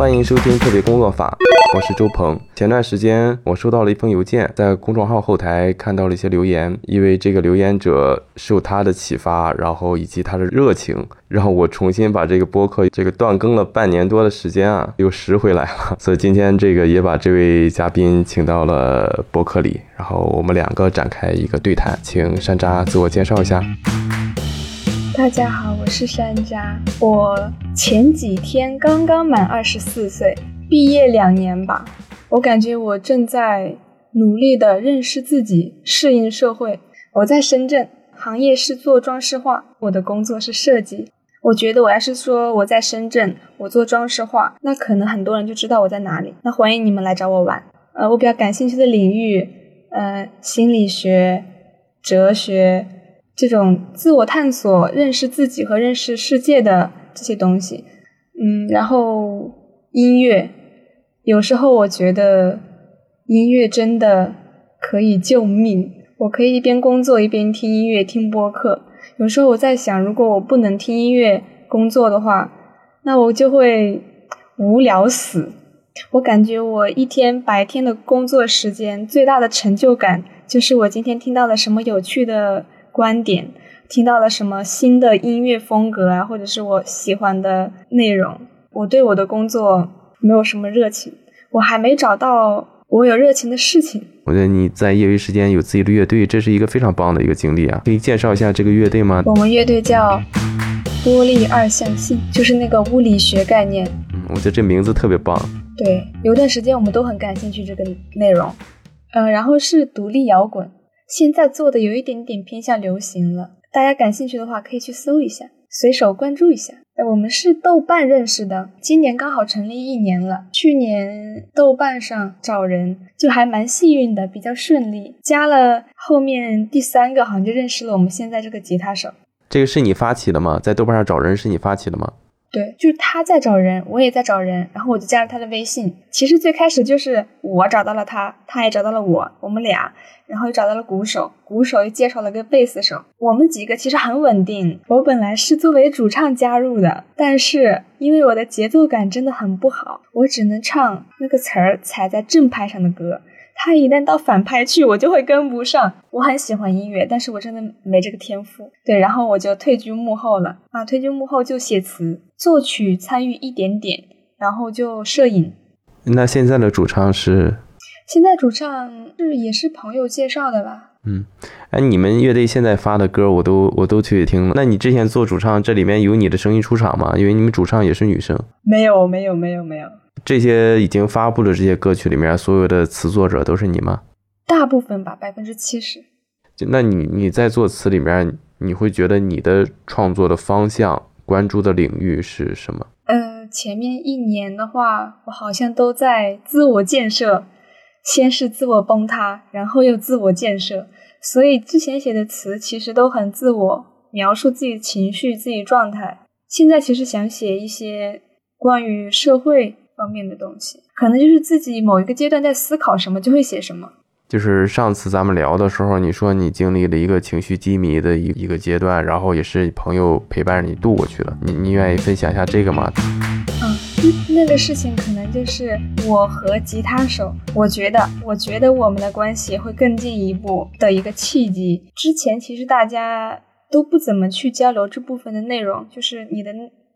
欢迎收听特别工作法，我是周鹏。前段时间我收到了一封邮件，在公众号后台看到了一些留言，因为这个留言者受他的启发，然后以及他的热情，让我重新把这个播客这个断更了半年多的时间啊，又拾回来了。所以今天这个也把这位嘉宾请到了播客里，然后我们两个展开一个对谈，请山楂自我介绍一下。大家好，我是山楂。我前几天刚刚满二十四岁，毕业两年吧。我感觉我正在努力的认识自己，适应社会。我在深圳，行业是做装饰画，我的工作是设计。我觉得我要是说我在深圳，我做装饰画，那可能很多人就知道我在哪里。那欢迎你们来找我玩。呃，我比较感兴趣的领域，呃，心理学、哲学。这种自我探索、认识自己和认识世界的这些东西，嗯，然后音乐，有时候我觉得音乐真的可以救命。我可以一边工作一边听音乐、听播客。有时候我在想，如果我不能听音乐工作的话，那我就会无聊死。我感觉我一天白天的工作时间最大的成就感，就是我今天听到了什么有趣的。观点听到了什么新的音乐风格啊，或者是我喜欢的内容。我对我的工作没有什么热情，我还没找到我有热情的事情。我觉得你在业余时间有自己的乐队，这是一个非常棒的一个经历啊！可以介绍一下这个乐队吗？我们乐队叫玻璃二象性，就是那个物理学概念。嗯，我觉得这名字特别棒。对，有段时间我们都很感兴趣这个内容。嗯，然后是独立摇滚。现在做的有一点点偏向流行了，大家感兴趣的话可以去搜一下，随手关注一下。哎，我们是豆瓣认识的，今年刚好成立一年了。去年豆瓣上找人就还蛮幸运的，比较顺利，加了后面第三个好像就认识了我们现在这个吉他手。这个是你发起的吗？在豆瓣上找人是你发起的吗？对，就是他在找人，我也在找人，然后我就加了他的微信。其实最开始就是我找到了他，他也找到了我，我们俩，然后又找到了鼓手，鼓手又介绍了个贝斯手。我们几个其实很稳定。我本来是作为主唱加入的，但是因为我的节奏感真的很不好，我只能唱那个词儿踩在正拍上的歌。他一旦到反拍去，我就会跟不上。我很喜欢音乐，但是我真的没这个天赋。对，然后我就退居幕后了啊！退居幕后就写词、作曲，参与一点点，然后就摄影。那现在的主唱是？现在主唱是也是朋友介绍的吧？嗯，哎，你们乐队现在发的歌我都我都去听了。那你之前做主唱，这里面有你的声音出场吗？因为你们主唱也是女生。没有，没有，没有，没有。这些已经发布的这些歌曲里面，所有的词作者都是你吗？大部分吧，百分之七十。就那你你在作词里面，你会觉得你的创作的方向、关注的领域是什么？呃，前面一年的话，我好像都在自我建设，先是自我崩塌，然后又自我建设，所以之前写的词其实都很自我，描述自己情绪、自己状态。现在其实想写一些关于社会。方面的东西，可能就是自己某一个阶段在思考什么，就会写什么。就是上次咱们聊的时候，你说你经历了一个情绪低迷的一一个阶段，然后也是朋友陪伴着你度过去了。你你愿意分享一下这个吗？那个事情可能就是我和吉他手，我觉得，我觉得我们的关系会更进一步的一个契机。之前其实大家都不怎么去交流这部分的内容，就是你的。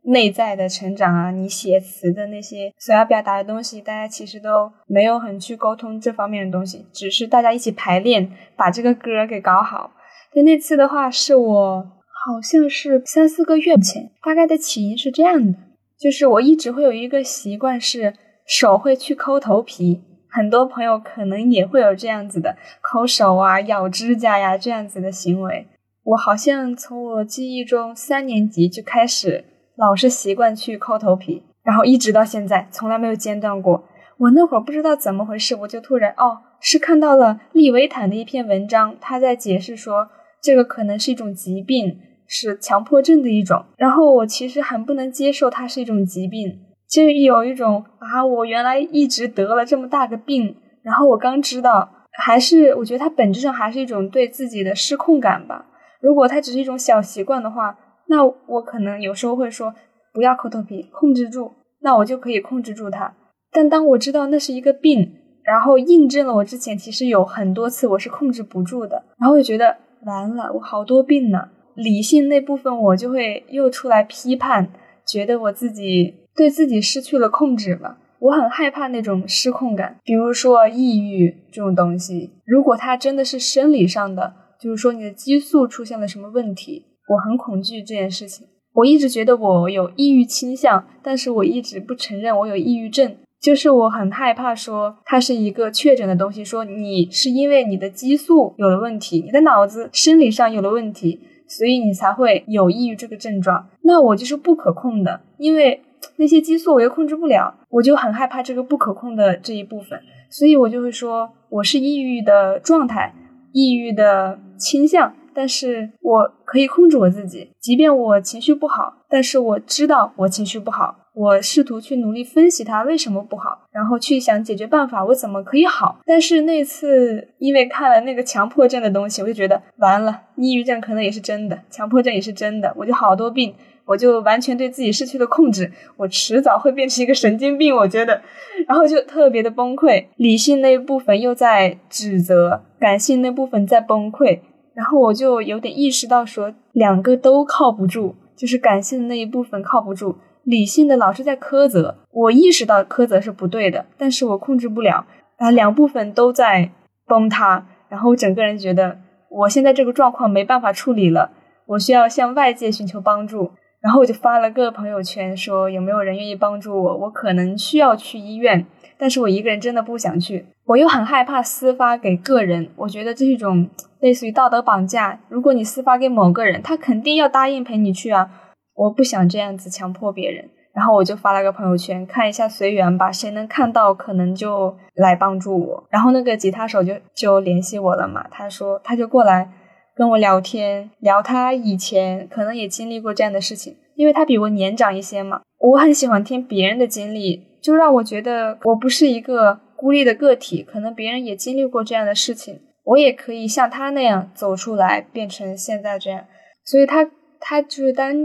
内在的成长啊，你写词的那些所要表达的东西，大家其实都没有很去沟通这方面的东西，只是大家一起排练，把这个歌给搞好。就那次的话，是我好像是三四个月前，大概的起因是这样的，就是我一直会有一个习惯，是手会去抠头皮，很多朋友可能也会有这样子的抠手啊、咬指甲呀这样子的行为。我好像从我记忆中三年级就开始。老是习惯去抠头皮，然后一直到现在从来没有间断过。我那会儿不知道怎么回事，我就突然哦，是看到了利维坦的一篇文章，他在解释说这个可能是一种疾病，是强迫症的一种。然后我其实很不能接受它是一种疾病，就有一种啊，我原来一直得了这么大个病，然后我刚知道，还是我觉得它本质上还是一种对自己的失控感吧。如果它只是一种小习惯的话。那我可能有时候会说不要抠头皮，控制住。那我就可以控制住它。但当我知道那是一个病，然后印证了我之前其实有很多次我是控制不住的，然后就觉得完了，我好多病呢。理性那部分我就会又出来批判，觉得我自己对自己失去了控制吧。我很害怕那种失控感，比如说抑郁这种东西，如果它真的是生理上的，就是说你的激素出现了什么问题，我很恐惧这件事情。我一直觉得我有抑郁倾向，但是我一直不承认我有抑郁症，就是我很害怕说它是一个确诊的东西，说你是因为你的激素有了问题，你的脑子生理上有了问题。所以你才会有抑郁这个症状，那我就是不可控的，因为那些激素我又控制不了，我就很害怕这个不可控的这一部分，所以我就会说我是抑郁的状态，抑郁的倾向。但是我可以控制我自己，即便我情绪不好，但是我知道我情绪不好，我试图去努力分析它为什么不好，然后去想解决办法，我怎么可以好。但是那次因为看了那个强迫症的东西，我就觉得完了，抑郁症可能也是真的，强迫症也是真的，我就好多病，我就完全对自己失去了控制，我迟早会变成一个神经病，我觉得，然后就特别的崩溃，理性那一部分又在指责，感性那部分在崩溃。然后我就有点意识到，说两个都靠不住，就是感性的那一部分靠不住，理性的老是在苛责。我意识到苛责是不对的，但是我控制不了，啊，两部分都在崩塌。然后我整个人觉得，我现在这个状况没办法处理了，我需要向外界寻求帮助。然后我就发了个朋友圈，说有没有人愿意帮助我？我可能需要去医院，但是我一个人真的不想去。我又很害怕私发给个人，我觉得这是一种类似于道德绑架。如果你私发给某个人，他肯定要答应陪你去啊！我不想这样子强迫别人，然后我就发了个朋友圈，看一下随缘吧，谁能看到可能就来帮助我。然后那个吉他手就就联系我了嘛，他说他就过来跟我聊天，聊他以前可能也经历过这样的事情，因为他比我年长一些嘛。我很喜欢听别人的经历，就让我觉得我不是一个。孤立的个体，可能别人也经历过这样的事情，我也可以像他那样走出来，变成现在这样。所以，他他就是单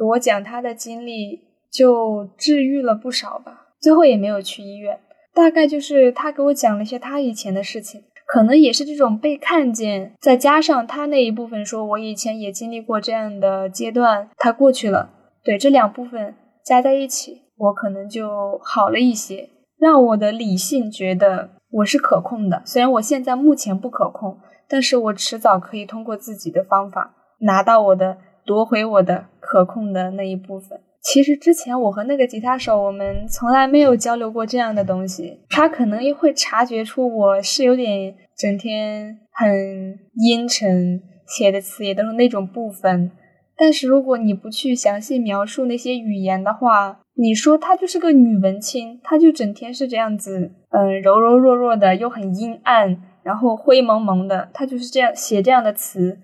给我讲他的经历，就治愈了不少吧。最后也没有去医院，大概就是他给我讲了一些他以前的事情，可能也是这种被看见，再加上他那一部分说，我以前也经历过这样的阶段，他过去了。对，这两部分加在一起，我可能就好了一些。让我的理性觉得我是可控的，虽然我现在目前不可控，但是我迟早可以通过自己的方法拿到我的夺回我的可控的那一部分。其实之前我和那个吉他手，我们从来没有交流过这样的东西。他可能也会察觉出我是有点整天很阴沉，写的词也都是那种部分。但是如果你不去详细描述那些语言的话，你说她就是个女文青，她就整天是这样子，嗯，柔柔弱弱的，又很阴暗，然后灰蒙蒙的，她就是这样写这样的词，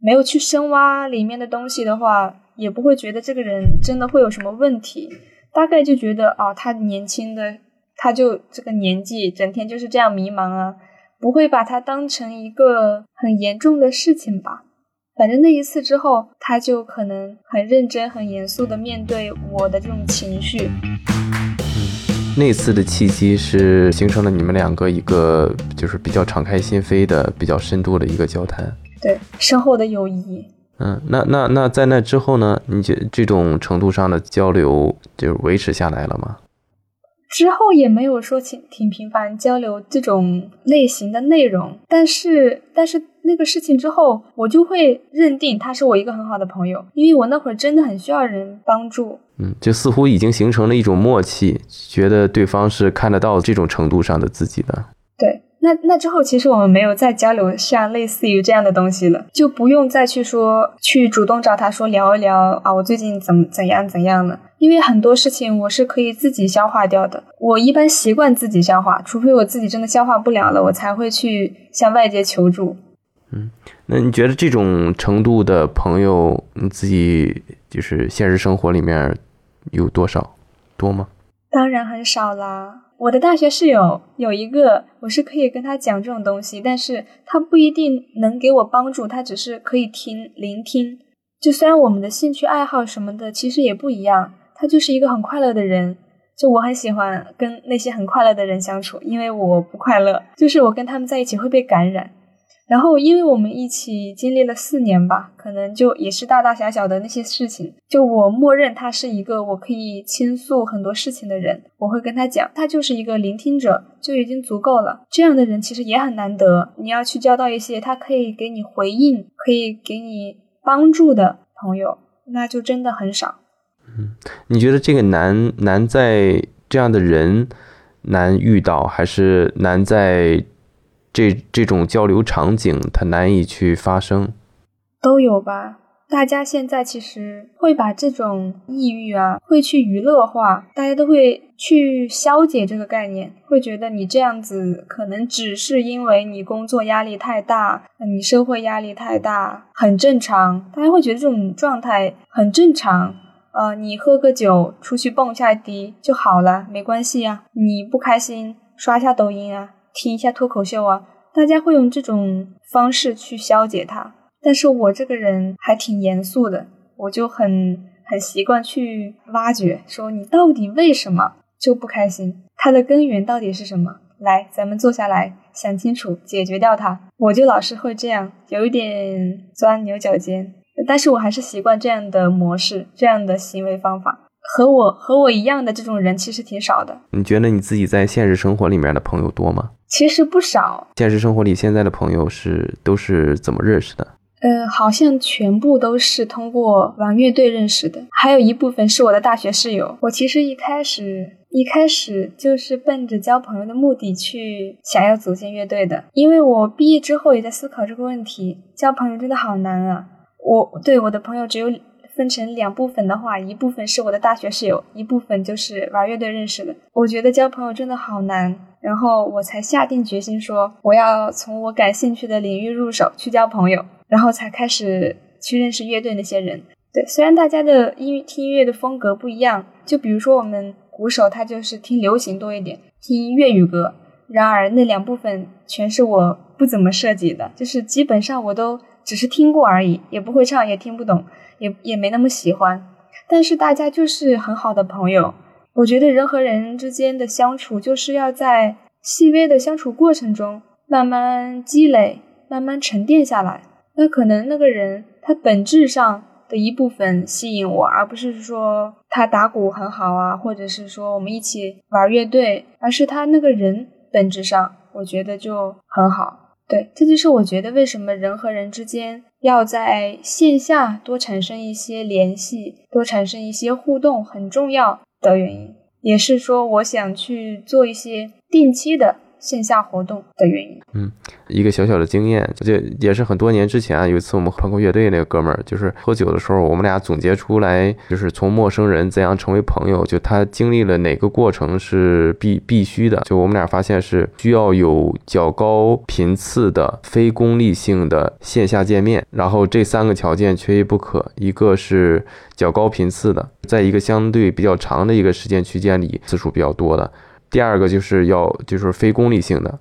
没有去深挖里面的东西的话，也不会觉得这个人真的会有什么问题，大概就觉得哦，他年轻的，他就这个年纪，整天就是这样迷茫啊，不会把它当成一个很严重的事情吧。反正那一次之后，他就可能很认真、很严肃的面对我的这种情绪。嗯，那次的契机是形成了你们两个一个就是比较敞开心扉的、比较深度的一个交谈。对，深厚的友谊。嗯，那那那在那之后呢？你觉这种程度上的交流就维持下来了吗？之后也没有说挺挺频繁交流这种类型的内容，但是但是那个事情之后，我就会认定他是我一个很好的朋友，因为我那会儿真的很需要人帮助。嗯，就似乎已经形成了一种默契，觉得对方是看得到这种程度上的自己的。对。那那之后，其实我们没有再交流像类似于这样的东西了，就不用再去说去主动找他说聊一聊啊，我最近怎么怎样怎样了？因为很多事情我是可以自己消化掉的。我一般习惯自己消化，除非我自己真的消化不了了，我才会去向外界求助。嗯，那你觉得这种程度的朋友，你自己就是现实生活里面有多少？多吗？当然很少啦。我的大学室友有一个，我是可以跟他讲这种东西，但是他不一定能给我帮助，他只是可以听、聆听。就虽然我们的兴趣爱好什么的其实也不一样，他就是一个很快乐的人，就我很喜欢跟那些很快乐的人相处，因为我不快乐，就是我跟他们在一起会被感染。然后，因为我们一起经历了四年吧，可能就也是大大小小的那些事情，就我默认他是一个我可以倾诉很多事情的人，我会跟他讲，他就是一个聆听者，就已经足够了。这样的人其实也很难得，你要去交到一些他可以给你回应、可以给你帮助的朋友，那就真的很少。嗯，你觉得这个难难在这样的人难遇到，还是难在？这这种交流场景，它难以去发生，都有吧。大家现在其实会把这种抑郁啊，会去娱乐化，大家都会去消解这个概念，会觉得你这样子可能只是因为你工作压力太大，你社会压力太大，很正常。大家会觉得这种状态很正常，呃，你喝个酒，出去蹦下迪就好了，没关系呀。你不开心，刷下抖音啊。听一下脱口秀啊，大家会用这种方式去消解它。但是我这个人还挺严肃的，我就很很习惯去挖掘，说你到底为什么就不开心？它的根源到底是什么？来，咱们坐下来想清楚，解决掉它。我就老是会这样，有一点钻牛角尖，但是我还是习惯这样的模式，这样的行为方法。和我和我一样的这种人其实挺少的。你觉得你自己在现实生活里面的朋友多吗？其实不少。现实生活里现在的朋友是都是怎么认识的？呃，好像全部都是通过玩乐队认识的，还有一部分是我的大学室友。我其实一开始一开始就是奔着交朋友的目的去想要组建乐队的，因为我毕业之后也在思考这个问题，交朋友真的好难啊！我对我的朋友只有。分成两部分的话，一部分是我的大学室友，一部分就是玩乐队认识的。我觉得交朋友真的好难，然后我才下定决心说，我要从我感兴趣的领域入手去交朋友，然后才开始去认识乐队那些人。对，虽然大家的音听音乐的风格不一样，就比如说我们鼓手他就是听流行多一点，听粤语歌，然而那两部分全是我不怎么涉及的，就是基本上我都只是听过而已，也不会唱，也听不懂。也也没那么喜欢，但是大家就是很好的朋友。我觉得人和人之间的相处，就是要在细微的相处过程中慢慢积累，慢慢沉淀下来。那可能那个人他本质上的一部分吸引我，而不是说他打鼓很好啊，或者是说我们一起玩乐队，而是他那个人本质上，我觉得就很好。对，这就是我觉得为什么人和人之间。要在线下多产生一些联系，多产生一些互动，很重要的原因，也是说我想去做一些定期的。线下活动的原因，嗯，一个小小的经验，就也是很多年之前啊，有一次我们朋克乐队那个哥们儿，就是喝酒的时候，我们俩总结出来，就是从陌生人怎样成为朋友，就他经历了哪个过程是必必须的，就我们俩发现是需要有较高频次的非功利性的线下见面，然后这三个条件缺一不可，一个是较高频次的，在一个相对比较长的一个时间区间里次数比较多的。第二个就是要就是非功利性的，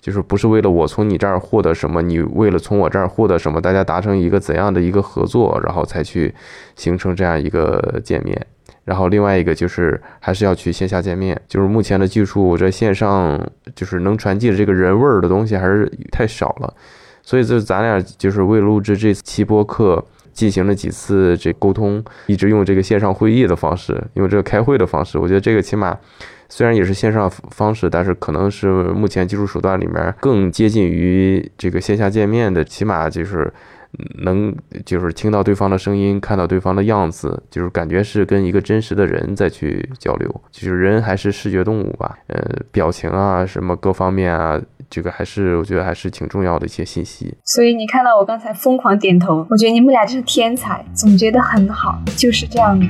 就是不是为了我从你这儿获得什么，你为了从我这儿获得什么，大家达成一个怎样的一个合作，然后才去形成这样一个见面。然后另外一个就是还是要去线下见面，就是目前的技术在线上就是能传递的这个人味儿的东西还是太少了，所以就咱俩就是为录制这期播客进行了几次这沟通，一直用这个线上会议的方式，用这个开会的方式，我觉得这个起码。虽然也是线上方式，但是可能是目前技术手段里面更接近于这个线下见面的，起码就是能就是听到对方的声音，看到对方的样子，就是感觉是跟一个真实的人在去交流。就是人还是视觉动物吧，呃，表情啊什么各方面啊，这个还是我觉得还是挺重要的一些信息。所以你看到我刚才疯狂点头，我觉得你们俩就是天才，总结的很好，就是这样的。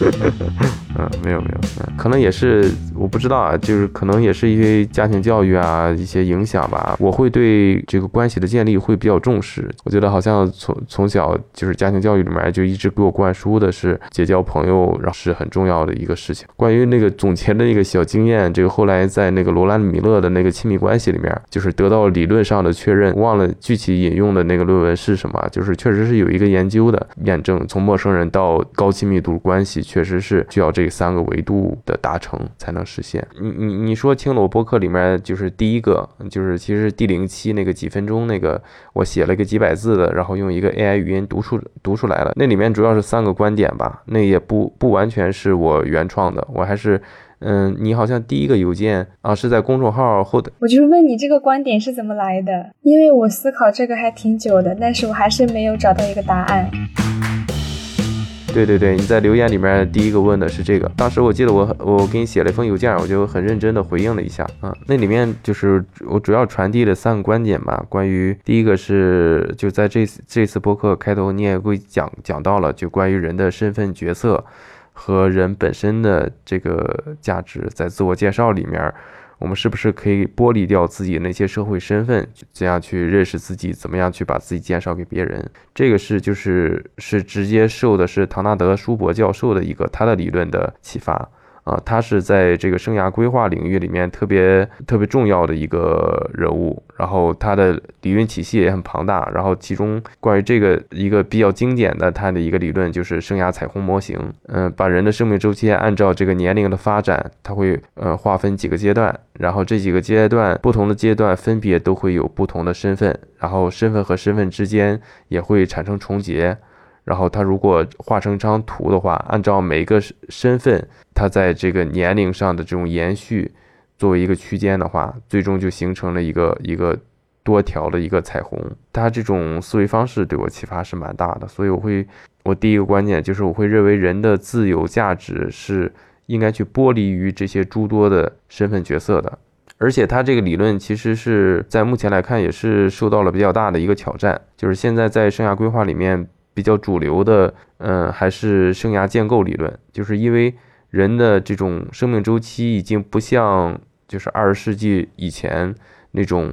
嗯，没有没有，可能也是我不知道啊，就是可能也是因为家庭教育啊一些影响吧。我会对这个关系的建立会比较重视。我觉得好像从从小就是家庭教育里面就一直给我灌输的是结交朋友，然后是很重要的一个事情。关于那个总结的那个小经验，这个后来在那个罗兰米勒的那个亲密关系里面，就是得到理论上的确认。忘了具体引用的那个论文是什么，就是确实是有一个研究的验证，从陌生人到高亲密度关系，确实是需要这。这三个维度的达成才能实现。你你你说青裸播客里面就是第一个，就是其实第零期那个几分钟那个，我写了个几百字的，然后用一个 AI 语音读出读出来了。那里面主要是三个观点吧，那也不不完全是我原创的，我还是。嗯，你好像第一个邮件啊是在公众号后的。我就是问你这个观点是怎么来的，因为我思考这个还挺久的，但是我还是没有找到一个答案。对对对，你在留言里面第一个问的是这个，当时我记得我我给你写了一封邮件，我就很认真的回应了一下啊，那里面就是我主要传递了三个观点吧，关于第一个是就在这这次播客开头你也会讲讲到了，就关于人的身份角色。和人本身的这个价值，在自我介绍里面，我们是不是可以剥离掉自己那些社会身份，怎样去认识自己，怎么样去把自己介绍给别人？这个是就是是直接受的是唐纳德·舒伯教授的一个他的理论的启发。啊，他是在这个生涯规划领域里面特别特别重要的一个人物，然后他的理论体系也很庞大，然后其中关于这个一个比较经典的他的一个理论就是生涯彩虹模型，嗯，把人的生命周期按照这个年龄的发展，他会呃划分几个阶段，然后这几个阶段不同的阶段分别都会有不同的身份，然后身份和身份之间也会产生重叠。然后他如果画成一张图的话，按照每个身份，他在这个年龄上的这种延续，作为一个区间的话，最终就形成了一个一个多条的一个彩虹。他这种思维方式对我启发是蛮大的，所以我会，我第一个观念就是我会认为人的自由价值是应该去剥离于这些诸多的身份角色的。而且他这个理论其实是在目前来看也是受到了比较大的一个挑战，就是现在在生涯规划里面。比较主流的，嗯，还是生涯建构理论，就是因为人的这种生命周期已经不像就是二十世纪以前那种，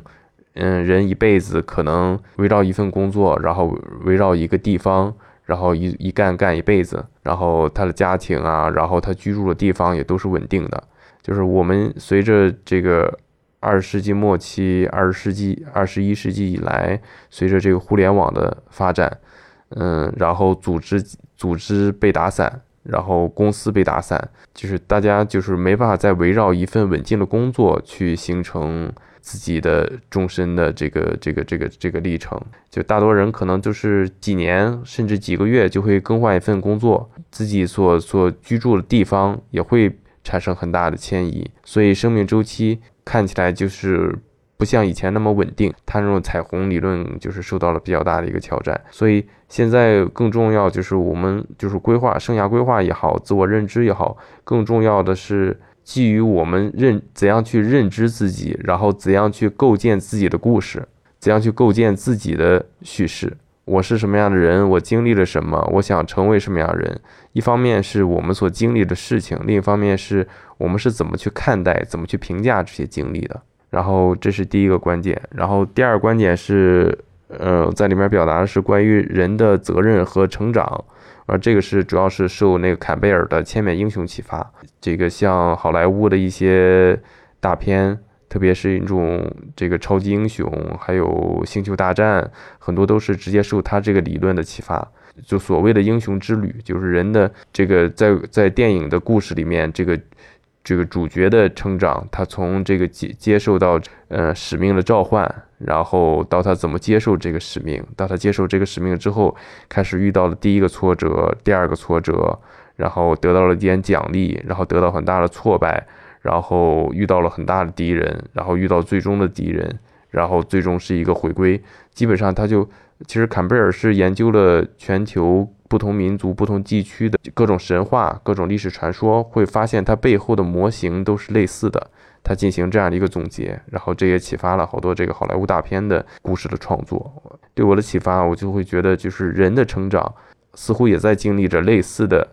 嗯，人一辈子可能围绕一份工作，然后围绕一个地方，然后一一干干一辈子，然后他的家庭啊，然后他居住的地方也都是稳定的。就是我们随着这个二十世纪末期、二十世纪、二十一世纪以来，随着这个互联网的发展。嗯，然后组织组织被打散，然后公司被打散，就是大家就是没办法再围绕一份稳定的工作去形成自己的终身的这个这个这个这个历程。就大多人可能就是几年甚至几个月就会更换一份工作，自己所所居住的地方也会产生很大的迁移，所以生命周期看起来就是。不像以前那么稳定，它那种彩虹理论就是受到了比较大的一个挑战，所以现在更重要就是我们就是规划生涯规划也好，自我认知也好，更重要的是基于我们认怎样去认知自己，然后怎样去构建自己的故事，怎样去构建自己的叙事。我是什么样的人？我经历了什么？我想成为什么样的人？一方面是我们所经历的事情，另一方面是我们是怎么去看待、怎么去评价这些经历的。然后这是第一个观点，然后第二个观点是，呃，在里面表达的是关于人的责任和成长，而这个是主要是受那个坎贝尔的《千面英雄》启发。这个像好莱坞的一些大片，特别是一种这个超级英雄，还有星球大战，很多都是直接受他这个理论的启发。就所谓的英雄之旅，就是人的这个在在电影的故事里面这个。这个主角的成长，他从这个接接受到呃使命的召唤，然后到他怎么接受这个使命，到他接受这个使命之后，开始遇到了第一个挫折，第二个挫折，然后得到了一点奖励，然后得到很大的挫败，然后遇到了很大的敌人，然后遇到最终的敌人，然后最终是一个回归。基本上他就其实坎贝尔是研究了全球。不同民族、不同地区的各种神话、各种历史传说，会发现它背后的模型都是类似的。他进行这样的一个总结，然后这也启发了好多这个好莱坞大片的故事的创作。对我的启发，我就会觉得，就是人的成长似乎也在经历着类似的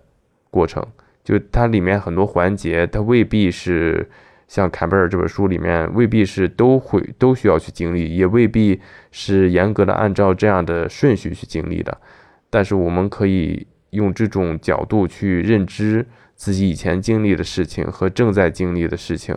过程。就它里面很多环节，它未必是像坎贝尔这本书里面，未必是都会都需要去经历，也未必是严格的按照这样的顺序去经历的。但是我们可以用这种角度去认知自己以前经历的事情和正在经历的事情，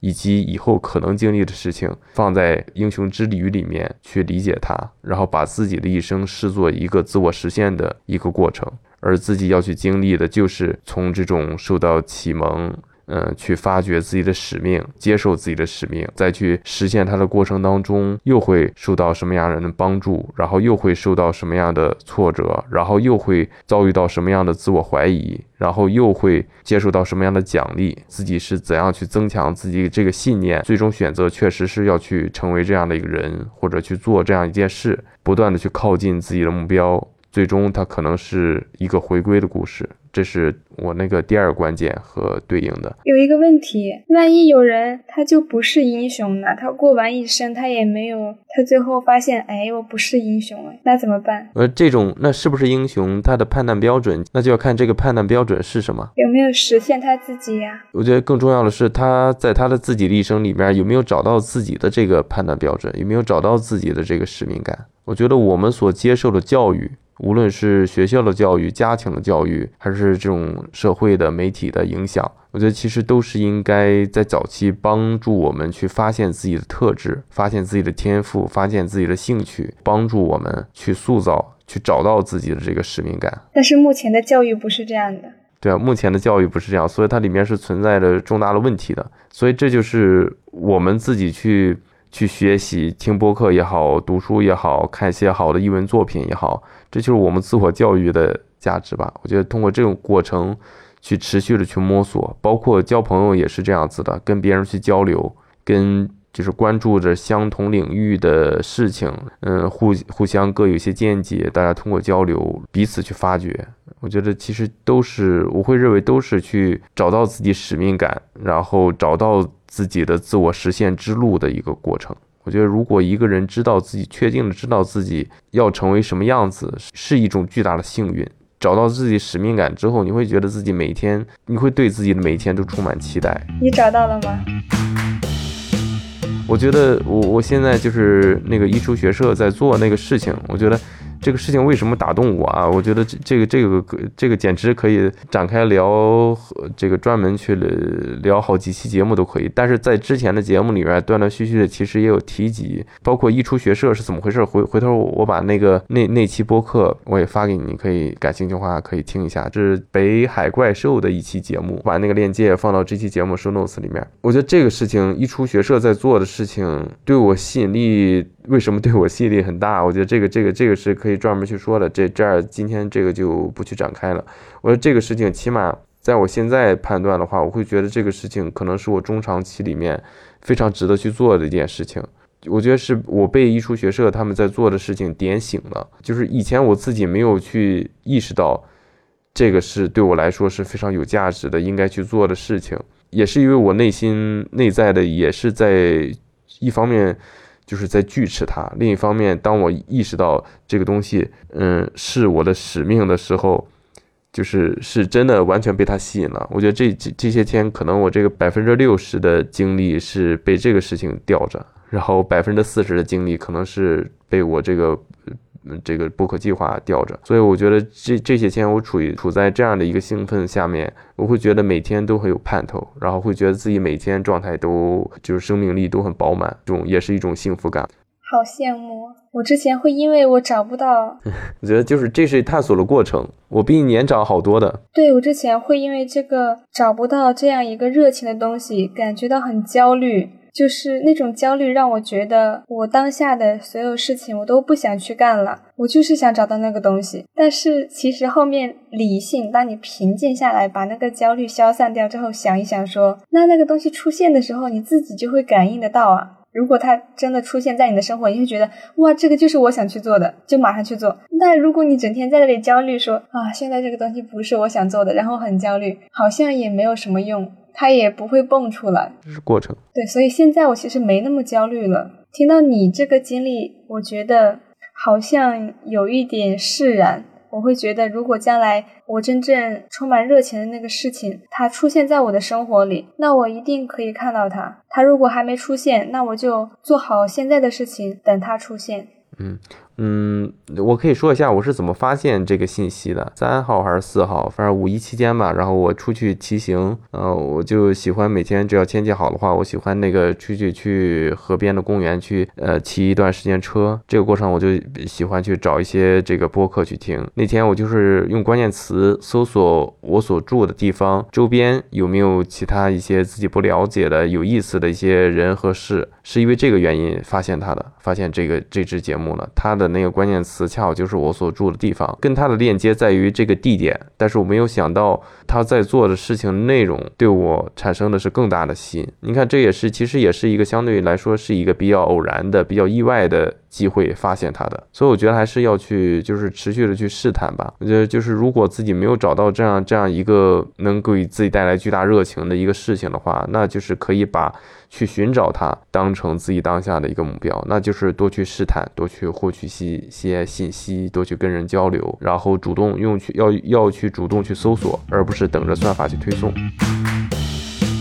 以及以后可能经历的事情，放在英雄之旅里面去理解它，然后把自己的一生视作一个自我实现的一个过程。而自己要去经历的就是从这种受到启蒙。嗯，去发掘自己的使命，接受自己的使命，再去实现它的过程当中，又会受到什么样人的帮助，然后又会受到什么样的挫折，然后又会遭遇到什么样的自我怀疑，然后又会接受到什么样的奖励，自己是怎样去增强自己这个信念，最终选择确实是要去成为这样的一个人，或者去做这样一件事，不断的去靠近自己的目标，最终它可能是一个回归的故事。这是我那个第二个关键和对应的。有一个问题，万一有人他就不是英雄呢？他过完一生，他也没有，他最后发现，哎，我不是英雄了，那怎么办？呃，这种那是不是英雄？他的判断标准，那就要看这个判断标准是什么。有没有实现他自己呀？我觉得更重要的是，他在他的自己的一生里面有没有找到自己的这个判断标准，有没有找到自己的这个使命感？我觉得我们所接受的教育。无论是学校的教育、家庭的教育，还是这种社会的媒体的影响，我觉得其实都是应该在早期帮助我们去发现自己的特质、发现自己的天赋、发现自己的兴趣，帮助我们去塑造、去找到自己的这个使命感。但是目前的教育不是这样的。对啊，目前的教育不是这样，所以它里面是存在着重大的问题的。所以这就是我们自己去。去学习听播客也好，读书也好，看一些好的译文作品也好，这就是我们自我教育的价值吧。我觉得通过这种过程去持续的去摸索，包括交朋友也是这样子的，跟别人去交流，跟就是关注着相同领域的事情，嗯，互互相各有些见解，大家通过交流彼此去发掘。我觉得其实都是，我会认为都是去找到自己使命感，然后找到。自己的自我实现之路的一个过程。我觉得，如果一个人知道自己确定的知道自己要成为什么样子，是一种巨大的幸运。找到自己使命感之后，你会觉得自己每天，你会对自己的每一天都充满期待。你找到了吗？我觉得，我我现在就是那个艺术学社在做那个事情。我觉得。这个事情为什么打动我啊？我觉得这这个这个这个简直可以展开聊，这个专门去聊好几期节目都可以。但是在之前的节目里边断断续续的，其实也有提及，包括一出学社是怎么回事。回回头我把那个那那期播客我也发给你，可以感兴趣的话可以听一下。这是北海怪兽的一期节目，把那个链接放到这期节目 show notes 里面。我觉得这个事情一出学社在做的事情对我吸引力。为什么对我吸引力很大？我觉得这个、这个、这个是可以专门去说的。这这儿今天这个就不去展开了。我说这个事情，起码在我现在判断的话，我会觉得这个事情可能是我中长期里面非常值得去做的一件事情。我觉得是我被艺术学社他们在做的事情点醒了，就是以前我自己没有去意识到这个是对我来说是非常有价值的，应该去做的事情，也是因为我内心内在的也是在一方面。就是在拒斥它。另一方面，当我意识到这个东西，嗯，是我的使命的时候，就是是真的完全被它吸引了。我觉得这这这些天，可能我这个百分之六十的精力是被这个事情吊着，然后百分之四十的精力可能是被我这个。这个播客计划吊着，所以我觉得这这些天我处于处在这样的一个兴奋下面，我会觉得每天都很有盼头，然后会觉得自己每天状态都就是生命力都很饱满，这种也是一种幸福感。好羡慕，我之前会因为我找不到，我觉得就是这是探索的过程，我比你年长好多的。对我之前会因为这个找不到这样一个热情的东西，感觉到很焦虑。就是那种焦虑，让我觉得我当下的所有事情我都不想去干了。我就是想找到那个东西，但是其实后面理性，当你平静下来，把那个焦虑消散掉之后，想一想，说那那个东西出现的时候，你自己就会感应得到啊。如果它真的出现在你的生活，你会觉得哇，这个就是我想去做的，就马上去做。但如果你整天在那里焦虑，说啊，现在这个东西不是我想做的，然后很焦虑，好像也没有什么用。它也不会蹦出来，这是过程。对，所以现在我其实没那么焦虑了。听到你这个经历，我觉得好像有一点释然。我会觉得，如果将来我真正充满热情的那个事情，它出现在我的生活里，那我一定可以看到它。它如果还没出现，那我就做好现在的事情，等它出现。嗯，嗯，我可以说一下我是怎么发现这个信息的。三号还是四号，反正五一期间吧。然后我出去骑行，呃，我就喜欢每天只要天气好的话，我喜欢那个出去去河边的公园去，呃，骑一段时间车。这个过程我就喜欢去找一些这个播客去听。那天我就是用关键词搜索我所住的地方周边有没有其他一些自己不了解的有意思的一些人和事，是因为这个原因发现他的，发现这个这支节目了。他的那个关键词恰好就是我所住的地方，跟他的链接在于这个地点，但是我没有想到他在做的事情内容对我产生的是更大的吸引。你看，这也是其实也是一个相对来说是一个比较偶然的、比较意外的机会发现它的，所以我觉得还是要去就是持续的去试探吧。我觉得就是如果自己没有找到这样这样一个能给自己带来巨大热情的一个事情的话，那就是可以把。去寻找它，当成自己当下的一个目标，那就是多去试探，多去获取一些信息，多去跟人交流，然后主动用去要要去主动去搜索，而不是等着算法去推送。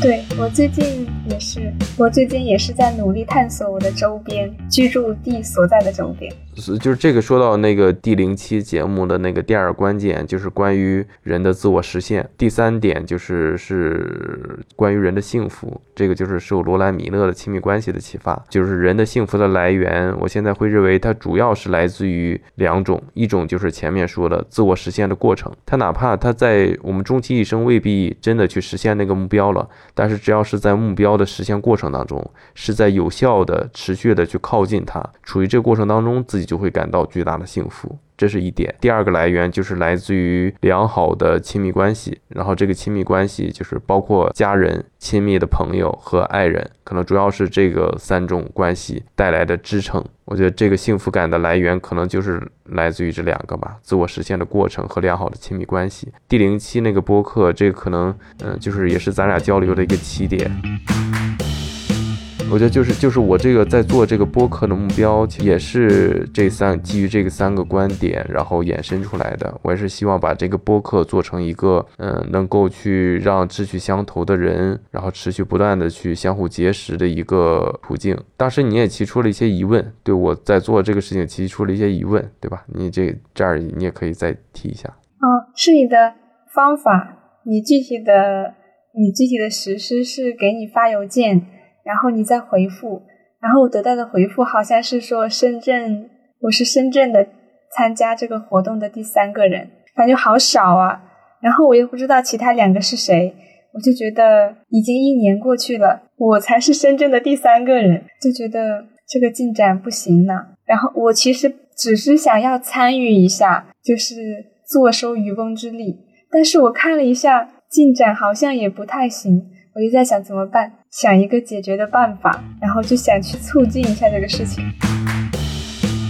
对我最近也是，我最近也是在努力探索我的周边居住地所在的周边。是，就是这个说到那个第零期节目的那个第二关键，就是关于人的自我实现。第三点就是是关于人的幸福，这个就是受罗兰米勒的亲密关系的启发，就是人的幸福的来源。我现在会认为它主要是来自于两种，一种就是前面说的自我实现的过程，他哪怕他在我们终其一生未必真的去实现那个目标了，但是只要是在目标的实现过程当中，是在有效的、持续的去靠近它，处于这个过程当中自己。就会感到巨大的幸福，这是一点。第二个来源就是来自于良好的亲密关系，然后这个亲密关系就是包括家人、亲密的朋友和爱人，可能主要是这个三种关系带来的支撑。我觉得这个幸福感的来源可能就是来自于这两个吧：自我实现的过程和良好的亲密关系。第零期那个播客，这可能嗯，就是也是咱俩交流的一个起点。我觉得就是就是我这个在做这个播客的目标，也是这三基于这个三个观点，然后衍生出来的。我也是希望把这个播客做成一个，嗯，能够去让志趣相投的人，然后持续不断的去相互结识的一个途径。当时你也提出了一些疑问，对我在做这个事情提出了一些疑问，对吧？你这这儿你也可以再提一下。哦，是你的方法，你具体的你具体的实施是给你发邮件。然后你再回复，然后我得到的回复好像是说深圳，我是深圳的参加这个活动的第三个人，感觉好少啊。然后我又不知道其他两个是谁，我就觉得已经一年过去了，我才是深圳的第三个人，就觉得这个进展不行呢。然后我其实只是想要参与一下，就是坐收渔翁之利，但是我看了一下进展，好像也不太行。我就在想怎么办，想一个解决的办法，然后就想去促进一下这个事情。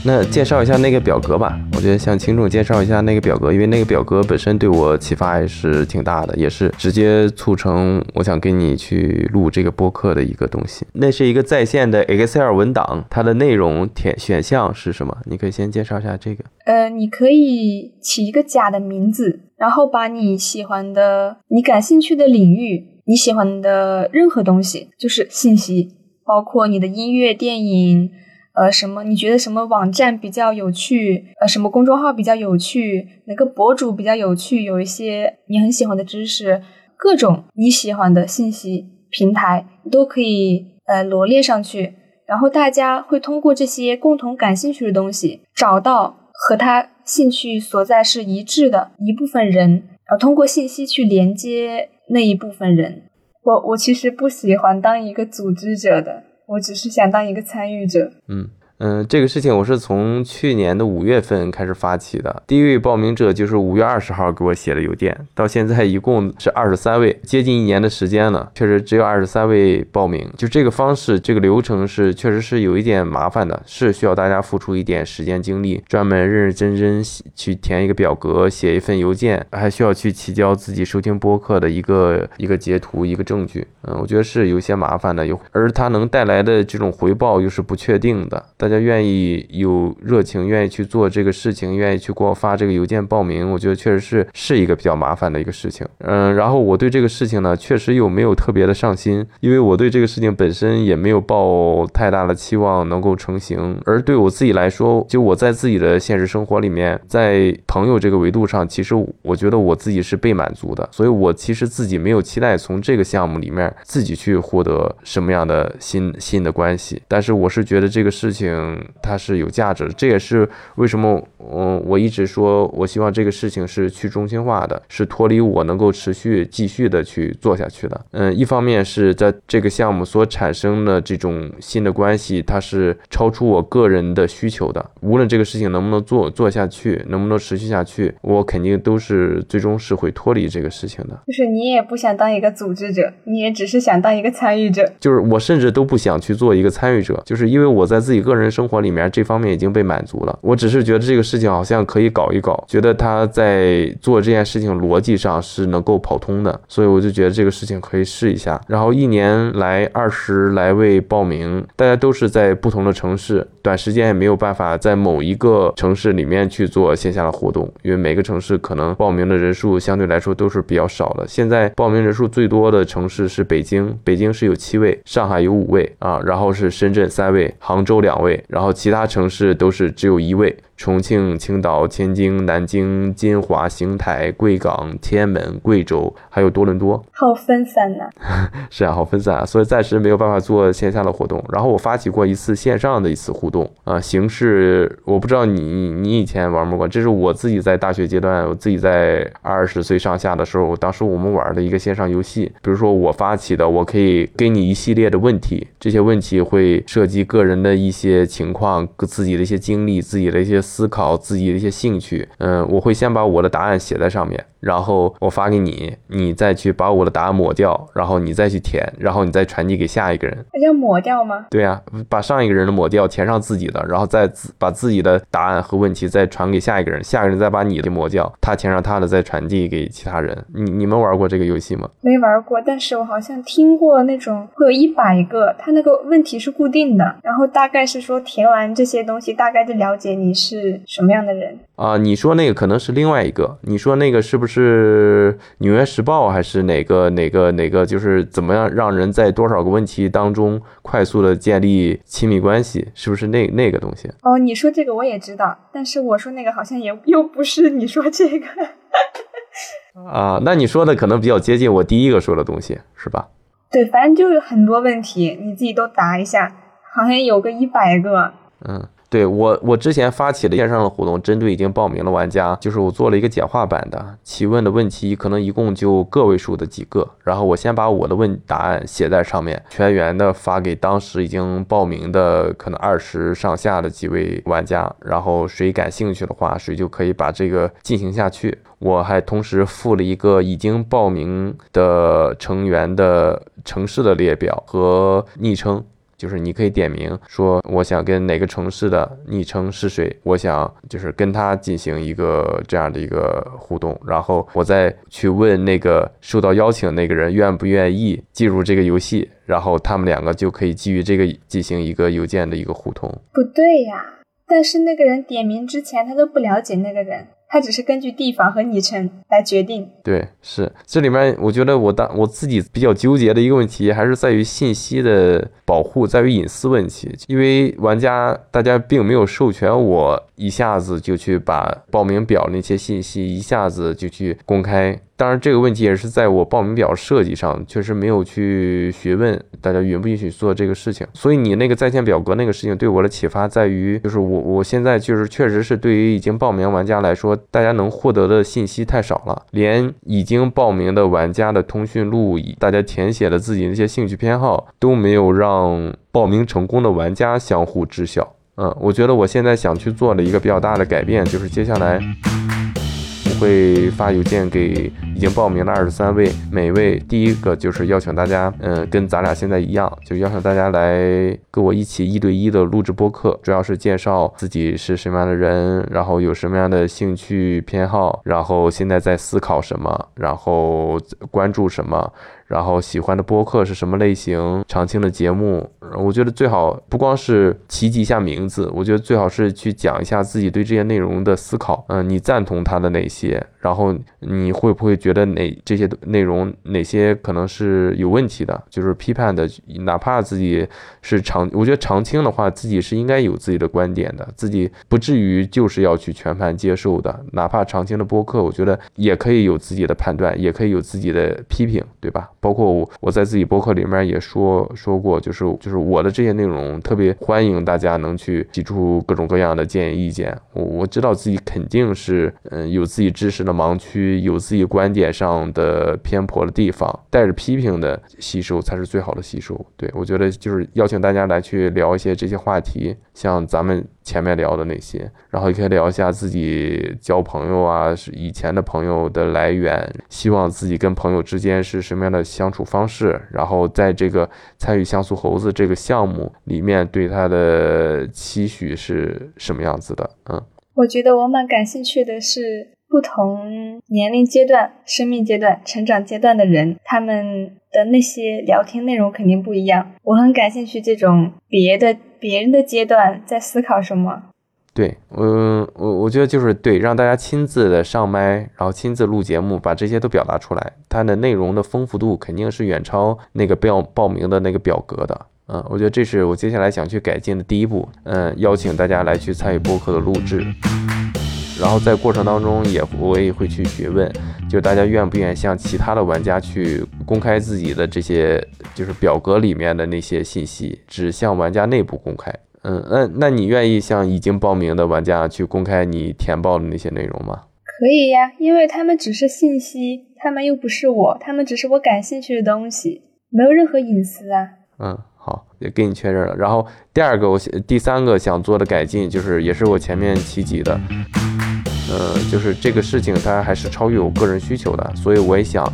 那介绍一下那个表格吧，我觉得向听众介绍一下那个表格，因为那个表格本身对我启发还是挺大的，也是直接促成我想跟你去录这个播客的一个东西。那是一个在线的 Excel 文档，它的内容填选项是什么？你可以先介绍一下这个。呃，你可以起一个假的名字，然后把你喜欢的、你感兴趣的领域。你喜欢的任何东西就是信息，包括你的音乐、电影，呃，什么你觉得什么网站比较有趣，呃，什么公众号比较有趣，哪个博主比较有趣，有一些你很喜欢的知识，各种你喜欢的信息平台你都可以呃罗列上去，然后大家会通过这些共同感兴趣的东西，找到和他兴趣所在是一致的一部分人，然后通过信息去连接。那一部分人，我我其实不喜欢当一个组织者的，我只是想当一个参与者。嗯。嗯，这个事情我是从去年的五月份开始发起的。第一位报名者就是五月二十号给我写的邮件，到现在一共是二十三位，接近一年的时间了，确实只有二十三位报名。就这个方式，这个流程是确实是有一点麻烦的，是需要大家付出一点时间精力，专门认认真真去填一个表格，写一份邮件，还需要去提交自己收听播客的一个一个截图、一个证据。嗯，我觉得是有些麻烦的，有而它能带来的这种回报又是不确定的。大家愿意有热情，愿意去做这个事情，愿意去给我发这个邮件报名，我觉得确实是是一个比较麻烦的一个事情。嗯，然后我对这个事情呢，确实又没有特别的上心，因为我对这个事情本身也没有抱太大的期望能够成型。而对我自己来说，就我在自己的现实生活里面，在朋友这个维度上，其实我觉得我自己是被满足的，所以我其实自己没有期待从这个项目里面自己去获得什么样的新新的关系。但是我是觉得这个事情它是有价值的，这也是为什么，嗯，我一直说我希望这个事情是去中心化的，是脱离我能够持续继续的去做下去的。嗯，一方面是在这个项目所产生的这种新的关系，它是超出我个人的需求的。无论这个事情能不能做做下去，能不能持续下去，我肯定都是最终是会脱离这个事情的。就是你也不想当一个组织者，你也只是想当一个参与者。就是我甚至都不想去做一个参与者，就是因为我在自己个人生活里面这方面已经被满足了。我只是觉得这个事情好像可以搞一搞，觉得他在做这件事情逻辑上是能够跑通的，所以我就觉得这个事情可以试一下。然后一年来二十来位报名，大家都是在不同的城市，短时间也没有办法在某一个城市里面去做线下的活动，因为每个城市可能报名的人数相对来说都是比较少的。现在报名人数最多的城市是北京，北京是有七位，上海有五位啊，然后是深圳三位，杭州两位，然后其他城市都是只有一位。重庆、青岛、天津、南京、金华、邢台、贵港、天安门、贵州，还有多伦多，好分散呐。是啊，好分散啊，所以暂时没有办法做线下的活动。然后我发起过一次线上的一次互动啊，形式我不知道你你以前玩没过，这是我自己在大学阶段，我自己在二十岁上下的时候，当时我们玩的一个线上游戏。比如说我发起的，我可以给你一系列的问题，这些问题会涉及个人的一些情况、自己的一些经历、自己的一些。思考自己的一些兴趣，嗯，我会先把我的答案写在上面，然后我发给你，你再去把我的答案抹掉，然后你再去填，然后你再传递给下一个人。那叫抹掉吗？对呀，把上一个人的抹掉，填上自己的，然后再把自己的答案和问题再传给下一个人，下一个人再把你的抹掉，他填上他的再传递给其他人。你你们玩过这个游戏吗？没玩过，但是我好像听过那种会有一百个，他那个问题是固定的，然后大概是说填完这些东西，大概就了解你是。是什么样的人啊？你说那个可能是另外一个，你说那个是不是《纽约时报》还是哪个哪个哪个？就是怎么样让人在多少个问题当中快速的建立亲密关系？是不是那那个东西？哦，你说这个我也知道，但是我说那个好像也 又不是你说这个啊。那你说的可能比较接近我第一个说的东西，是吧？对，反正就是很多问题，你自己都答一下，好像有个一百个。嗯。对我，我之前发起的线上的活动，针对已经报名的玩家，就是我做了一个简化版的，提问的问题可能一共就个位数的几个，然后我先把我的问答案写在上面，全员的发给当时已经报名的可能二十上下的几位玩家，然后谁感兴趣的话，谁就可以把这个进行下去。我还同时附了一个已经报名的成员的城市的列表和昵称。就是你可以点名说，我想跟哪个城市的昵称是谁，我想就是跟他进行一个这样的一个互动，然后我再去问那个受到邀请那个人愿不愿意进入这个游戏，然后他们两个就可以基于这个进行一个邮件的一个互通。不对呀，但是那个人点名之前他都不了解那个人。它只是根据地方和昵称来决定。对，是这里面，我觉得我当我自己比较纠结的一个问题，还是在于信息的保护，在于隐私问题。因为玩家大家并没有授权我一下子就去把报名表那些信息一下子就去公开。当然，这个问题也是在我报名表设计上确实没有去询问大家允不允许做这个事情。所以你那个在线表格那个事情对我的启发在于，就是我我现在就是确实是对于已经报名玩家来说，大家能获得的信息太少了，连已经报名的玩家的通讯录，大家填写了自己那些兴趣偏好都没有让报名成功的玩家相互知晓。嗯，我觉得我现在想去做的一个比较大的改变，就是接下来。会发邮件给已经报名的二十三位，每位第一个就是邀请大家，嗯，跟咱俩现在一样，就邀请大家来跟我一起一对一的录制播客，主要是介绍自己是什么样的人，然后有什么样的兴趣偏好，然后现在在思考什么，然后关注什么，然后喜欢的播客是什么类型，常听的节目。我觉得最好不光是提及一下名字，我觉得最好是去讲一下自己对这些内容的思考。嗯，你赞同他的哪些？然后你会不会觉得哪这些内容哪些可能是有问题的？就是批判的，哪怕自己是常，我觉得常青的话，自己是应该有自己的观点的，自己不至于就是要去全盘接受的。哪怕常青的播客，我觉得也可以有自己的判断，也可以有自己的批评，对吧？包括我我在自己播客里面也说说过，就是就是我的这些内容特别欢迎大家能去提出各种各样的建议意见。我我知道自己肯定是嗯有自己知识的盲区，有自己观点上的偏颇的地方，带着批评的吸收才是最好的吸收。对我觉得就是邀请大家来去聊一些这些话题，像咱们。前面聊的那些，然后也可以聊一下自己交朋友啊，是以前的朋友的来源，希望自己跟朋友之间是什么样的相处方式，然后在这个参与像素猴子这个项目里面，对他的期许是什么样子的？嗯，我觉得我蛮感兴趣的是不同年龄阶段、生命阶段、成长阶段的人，他们的那些聊天内容肯定不一样。我很感兴趣这种别的。别人的阶段在思考什么？对，嗯，我我觉得就是对，让大家亲自的上麦，然后亲自录节目，把这些都表达出来，它的内容的丰富度肯定是远超那个报报名的那个表格的。嗯，我觉得这是我接下来想去改进的第一步。嗯，邀请大家来去参与播客的录制。然后在过程当中也我也会去询问，就大家愿不愿意向其他的玩家去公开自己的这些就是表格里面的那些信息，只向玩家内部公开。嗯，那那你愿意向已经报名的玩家去公开你填报的那些内容吗？可以呀，因为他们只是信息，他们又不是我，他们只是我感兴趣的东西，没有任何隐私啊。嗯，好，也给你确认了。然后第二个，我第三个想做的改进就是，也是我前面提及的。呃，就是这个事情，它还是超越我个人需求的，所以我也想，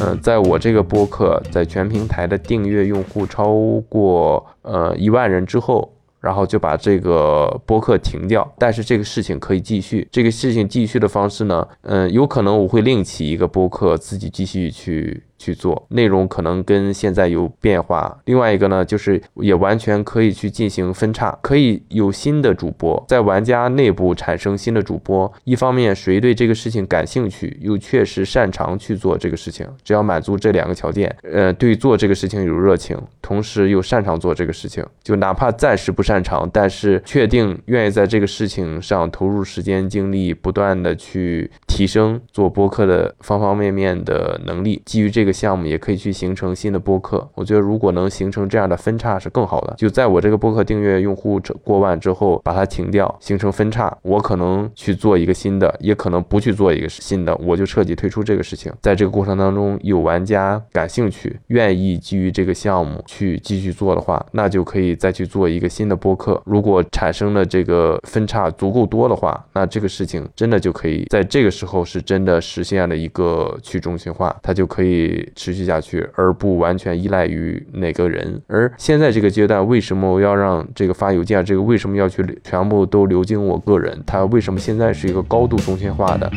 呃，在我这个播客在全平台的订阅用户超过呃一万人之后，然后就把这个播客停掉。但是这个事情可以继续，这个事情继续的方式呢，嗯，有可能我会另起一个播客，自己继续去。去做内容可能跟现在有变化，另外一个呢，就是也完全可以去进行分叉，可以有新的主播在玩家内部产生新的主播。一方面，谁对这个事情感兴趣，又确实擅长去做这个事情，只要满足这两个条件，呃，对做这个事情有热情，同时又擅长做这个事情，就哪怕暂时不擅长，但是确定愿意在这个事情上投入时间精力，不断的去提升做播客的方方面面的能力，基于这个。项目也可以去形成新的播客，我觉得如果能形成这样的分叉是更好的。就在我这个播客订阅用户过万之后，把它停掉，形成分叉，我可能去做一个新的，也可能不去做一个新的，我就彻底退出这个事情。在这个过程当中，有玩家感兴趣，愿意基于这个项目去继续做的话，那就可以再去做一个新的播客。如果产生的这个分叉足够多的话，那这个事情真的就可以在这个时候是真的实现了一个去中心化，它就可以。持续下去，而不完全依赖于哪个人。而现在这个阶段，为什么要让这个发邮件？这个为什么要去全部都流经我个人？它为什么现在是一个高度中心化的？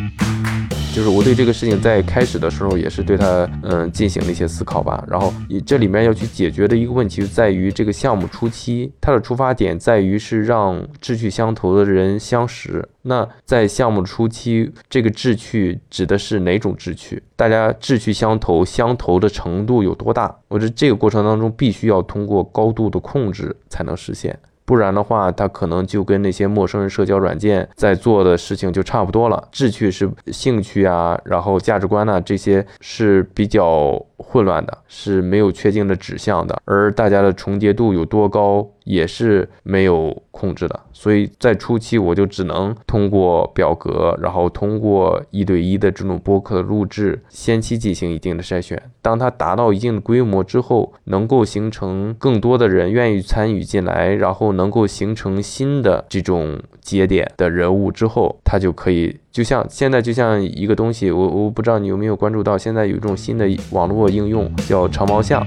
就是我对这个事情在开始的时候也是对它嗯进行了一些思考吧。然后这里面要去解决的一个问题就在于这个项目初期，它的出发点在于是让志趣相投的人相识。那在项目初期，这个志趣指的是哪种志趣？大家志趣相投，相投的程度有多大？我觉得这个过程当中必须要通过高度的控制才能实现。不然的话，他可能就跟那些陌生人社交软件在做的事情就差不多了。志趣是兴趣啊，然后价值观呢，这些是比较混乱的，是没有确定的指向的，而大家的重叠度有多高？也是没有控制的，所以在初期我就只能通过表格，然后通过一对一的这种播客的录制，先期进行一定的筛选。当它达到一定的规模之后，能够形成更多的人愿意参与进来，然后能够形成新的这种节点的人物之后，它就可以就像现在就像一个东西，我我不知道你有没有关注到，现在有一种新的网络应用叫长毛象。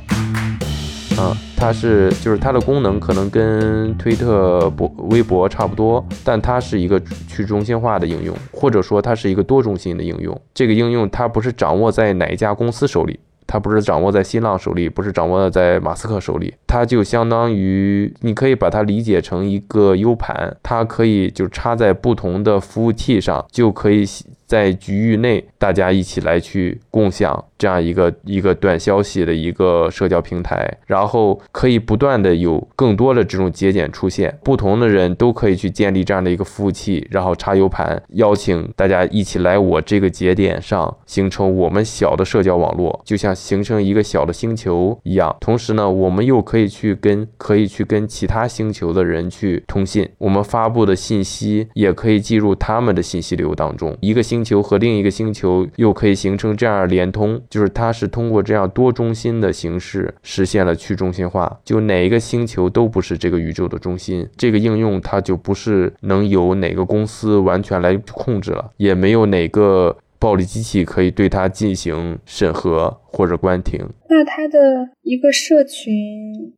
嗯，它是就是它的功能可能跟推特、博、微博差不多，但它是一个去中心化的应用，或者说它是一个多中心的应用。这个应用它不是掌握在哪一家公司手里。它不是掌握在新浪手里，不是掌握在马斯克手里，它就相当于你可以把它理解成一个 U 盘，它可以就插在不同的服务器上，就可以。在局域内，大家一起来去共享这样一个一个短消息的一个社交平台，然后可以不断的有更多的这种节点出现，不同的人都可以去建立这样的一个服务器，然后插 U 盘，邀请大家一起来我这个节点上形成我们小的社交网络，就像形成一个小的星球一样。同时呢，我们又可以去跟可以去跟其他星球的人去通信，我们发布的信息也可以进入他们的信息流当中，一个星。星球和另一个星球又可以形成这样连通，就是它是通过这样多中心的形式实现了去中心化。就哪一个星球都不是这个宇宙的中心，这个应用它就不是能由哪个公司完全来控制了，也没有哪个暴力机器可以对它进行审核或者关停。那它的一个社群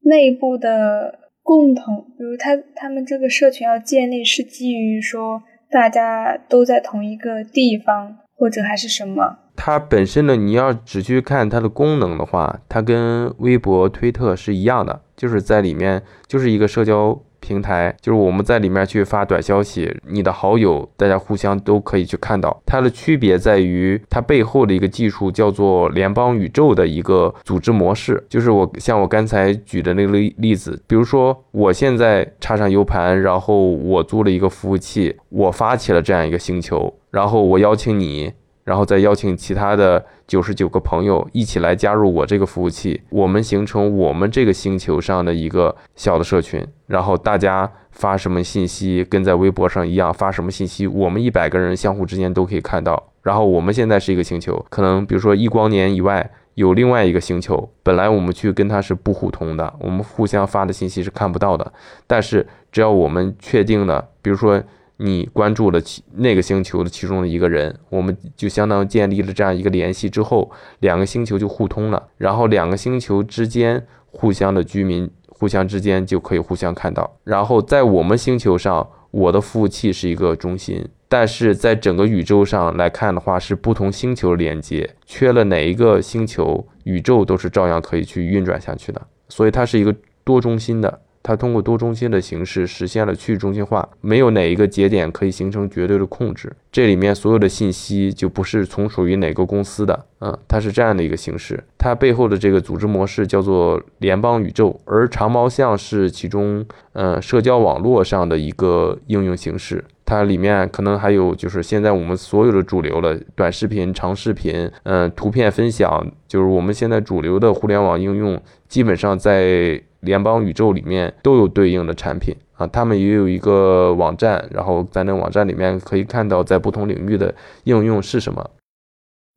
内部的共同，比如它他们这个社群要建立是基于说。大家都在同一个地方，或者还是什么？它本身呢，你要只去看它的功能的话，它跟微博、推特是一样的，就是在里面就是一个社交。平台就是我们在里面去发短消息，你的好友大家互相都可以去看到。它的区别在于它背后的一个技术叫做联邦宇宙的一个组织模式。就是我像我刚才举的那个例例子，比如说我现在插上 U 盘，然后我租了一个服务器，我发起了这样一个星球，然后我邀请你。然后再邀请其他的九十九个朋友一起来加入我这个服务器，我们形成我们这个星球上的一个小的社群。然后大家发什么信息，跟在微博上一样发什么信息，我们一百个人相互之间都可以看到。然后我们现在是一个星球，可能比如说一光年以外有另外一个星球，本来我们去跟它是不互通的，我们互相发的信息是看不到的。但是只要我们确定了，比如说。你关注了其那个星球的其中的一个人，我们就相当于建立了这样一个联系之后，两个星球就互通了，然后两个星球之间互相的居民互相之间就可以互相看到。然后在我们星球上，我的服务器是一个中心，但是在整个宇宙上来看的话，是不同星球连接，缺了哪一个星球，宇宙都是照样可以去运转下去的，所以它是一个多中心的。它通过多中心的形式实现了去中心化，没有哪一个节点可以形成绝对的控制。这里面所有的信息就不是从属于哪个公司的，嗯，它是这样的一个形式。它背后的这个组织模式叫做联邦宇宙，而长毛象是其中，嗯，社交网络上的一个应用形式。它里面可能还有就是现在我们所有的主流的短视频、长视频，嗯，图片分享，就是我们现在主流的互联网应用，基本上在。联邦宇宙里面都有对应的产品啊，他们也有一个网站，然后在那网站里面可以看到在不同领域的应用是什么。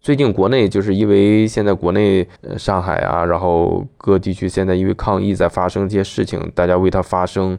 最近国内就是因为现在国内上海啊，然后各地区现在因为抗疫在发生这些事情，大家为它发声。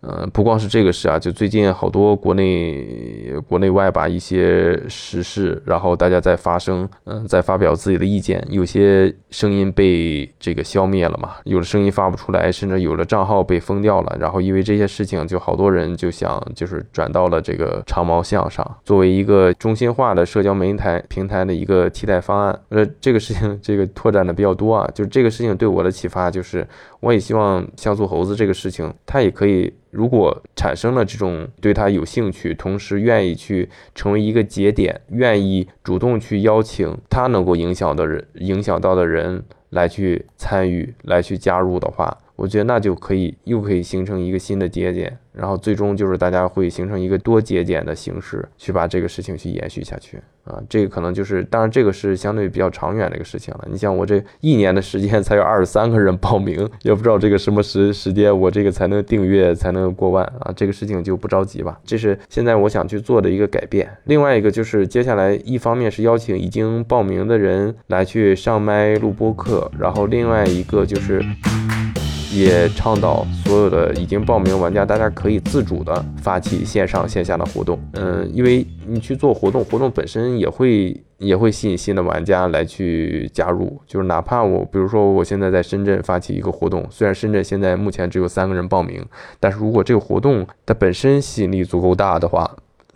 呃，不光是这个事啊，就最近好多国内国内外吧一些时事，然后大家在发声，嗯，在发表自己的意见，有些声音被这个消灭了嘛，有的声音发不出来，甚至有的账号被封掉了，然后因为这些事情，就好多人就想就是转到了这个长毛象上，作为一个中心化的社交媒体平台的一个替代方案。呃，这个事情这个拓展的比较多啊，就是这个事情对我的启发就是，我也希望像做猴子这个事情，它也可以。如果产生了这种对他有兴趣，同时愿意去成为一个节点，愿意主动去邀请他能够影响的人、影响到的人来去参与、来去加入的话，我觉得那就可以又可以形成一个新的节点。然后最终就是大家会形成一个多节点的形式，去把这个事情去延续下去啊。这个可能就是，当然这个是相对比较长远的一个事情了。你像我这一年的时间才有二十三个人报名，也不知道这个什么时时间我这个才能订阅才能过万啊。这个事情就不着急吧。这是现在我想去做的一个改变。另外一个就是接下来一方面是邀请已经报名的人来去上麦录播课，然后另外一个就是。也倡导所有的已经报名玩家，大家可以自主的发起线上线下的活动。嗯，因为你去做活动，活动本身也会也会吸引新的玩家来去加入。就是哪怕我，比如说我现在在深圳发起一个活动，虽然深圳现在目前只有三个人报名，但是如果这个活动它本身吸引力足够大的话，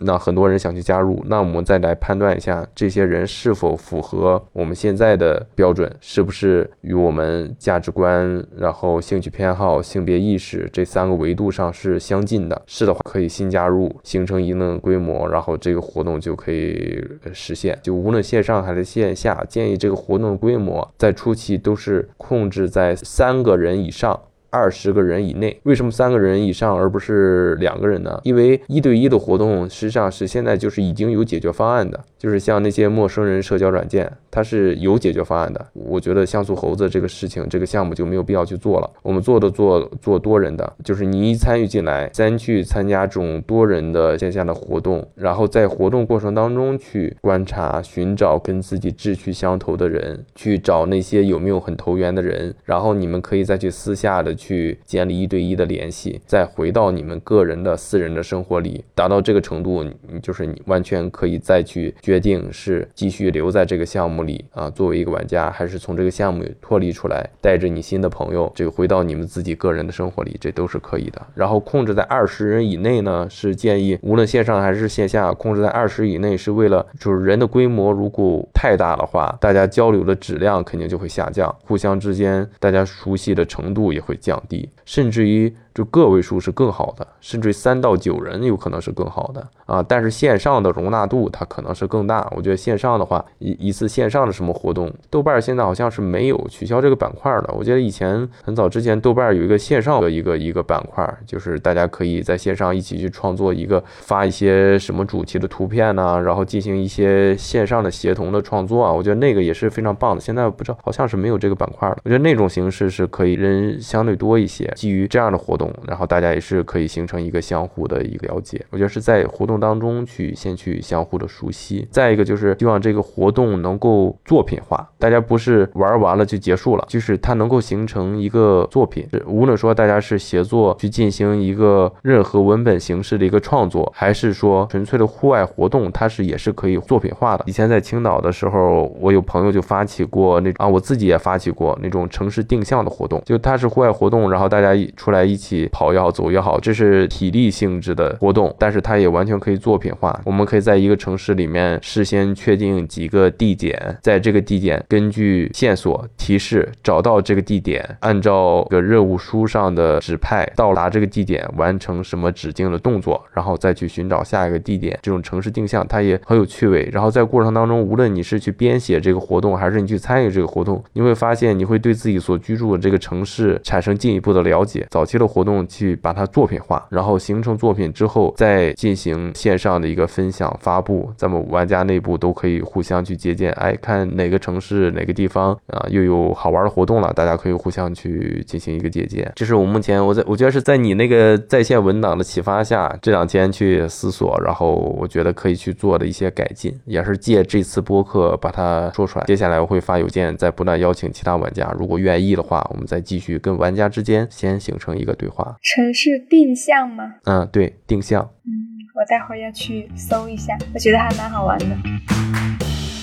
那很多人想去加入，那我们再来判断一下这些人是否符合我们现在的标准，是不是与我们价值观、然后兴趣偏好、性别意识这三个维度上是相近的。是的话，可以新加入，形成一定的规模，然后这个活动就可以实现。就无论线上还是线下，建议这个活动的规模在初期都是控制在三个人以上。二十个人以内，为什么三个人以上而不是两个人呢？因为一对一的活动实际上是现在就是已经有解决方案的，就是像那些陌生人社交软件，它是有解决方案的。我觉得像素猴子这个事情，这个项目就没有必要去做了。我们做的做做多人的，就是你一参与进来，先去参加这种多人的线下的活动，然后在活动过程当中去观察、寻找跟自己志趣相投的人，去找那些有没有很投缘的人，然后你们可以再去私下的。去建立一对一的联系，再回到你们个人的私人的生活里，达到这个程度，你就是你完全可以再去决定是继续留在这个项目里啊，作为一个玩家，还是从这个项目脱离出来，带着你新的朋友，这个回到你们自己个人的生活里，这都是可以的。然后控制在二十人以内呢，是建议无论线上还是线下，控制在二十以内，是为了就是人的规模如果太大的话，大家交流的质量肯定就会下降，互相之间大家熟悉的程度也会降。降低，甚至于。就个位数是更好的，甚至三到九人有可能是更好的啊。但是线上的容纳度它可能是更大。我觉得线上的话，一一次线上的什么活动，豆瓣现在好像是没有取消这个板块的。我记得以前很早之前，豆瓣有一个线上的一个一个板块，就是大家可以在线上一起去创作一个发一些什么主题的图片呢，然后进行一些线上的协同的创作啊。我觉得那个也是非常棒的。现在不知道好像是没有这个板块了。我觉得那种形式是可以人相对多一些，基于这样的活动。然后大家也是可以形成一个相互的一个了解，我觉得是在活动当中去先去相互的熟悉。再一个就是希望这个活动能够作品化，大家不是玩完了就结束了，就是它能够形成一个作品。无论说大家是协作去进行一个任何文本形式的一个创作，还是说纯粹的户外活动，它是也是可以作品化的。以前在青岛的时候，我有朋友就发起过那啊，我自己也发起过那种城市定向的活动，就它是户外活动，然后大家一出来一起跑。也好，走也好，这是体力性质的活动，但是它也完全可以作品化。我们可以在一个城市里面事先确定几个地点，在这个地点根据线索提示找到这个地点，按照个任务书上的指派到达这个地点，完成什么指定的动作，然后再去寻找下一个地点。这种城市定向它也很有趣味。然后在过程当中，无论你是去编写这个活动，还是你去参与这个活动，你会发现你会对自己所居住的这个城市产生进一步的了解。早期的活活动。去把它作品化，然后形成作品之后，再进行线上的一个分享发布，咱们玩家内部都可以互相去借鉴，哎，看哪个城市哪个地方啊又有好玩的活动了，大家可以互相去进行一个借鉴。这是我目前我在我觉得是在你那个在线文档的启发下，这两天去思索，然后我觉得可以去做的一些改进，也是借这次播客把它说出来。接下来我会发邮件，再不断邀请其他玩家，如果愿意的话，我们再继续跟玩家之间先形成一个对话。城市定向吗？嗯，对，定向。嗯，我待会儿要去搜一下，我觉得还蛮好玩的。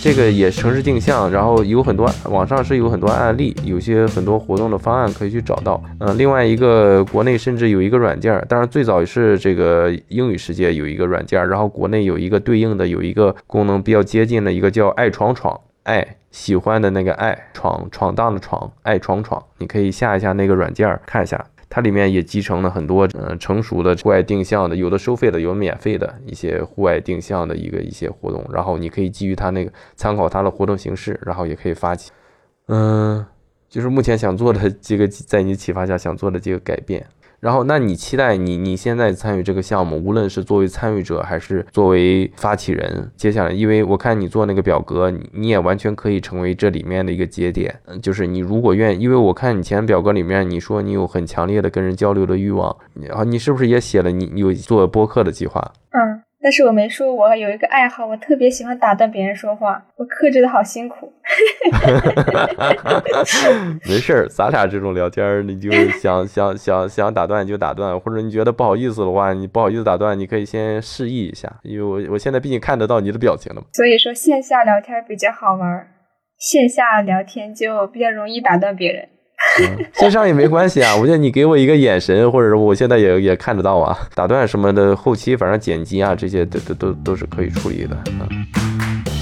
这个也城市定向，然后有很多网上是有很多案例，有些很多活动的方案可以去找到。嗯，另外一个国内甚至有一个软件，当然最早是这个英语世界有一个软件，然后国内有一个对应的有一个功能比较接近的一个叫爱闯闯，爱喜欢的那个爱闯闯荡的闯，爱闯闯，你可以下一下那个软件看一下。它里面也集成了很多嗯成熟的户外定向的，有的收费的，有免费的一些户外定向的一个一些活动，然后你可以基于它那个参考它的活动形式，然后也可以发起，嗯，就是目前想做的这个，在你启发下想做的这个改变。然后，那你期待你你现在参与这个项目，无论是作为参与者还是作为发起人，接下来，因为我看你做那个表格，你也完全可以成为这里面的一个节点。嗯，就是你如果愿意，因为我看你前表格里面你说你有很强烈的跟人交流的欲望，然后你是不是也写了你有做播客的计划？嗯。但是我没说，我有一个爱好，我特别喜欢打断别人说话，我克制的好辛苦。没事儿，咱俩这种聊天，你就想想想想打断就打断，或者你觉得不好意思的话，你不好意思打断，你可以先示意一下，因为我我现在毕竟看得到你的表情了嘛。所以说线下聊天比较好玩，线下聊天就比较容易打断别人。线上也没关系啊，我觉得你给我一个眼神，或者说我现在也也看得到啊，打断什么的，后期反正剪辑啊这些都都都都是可以处理的。啊，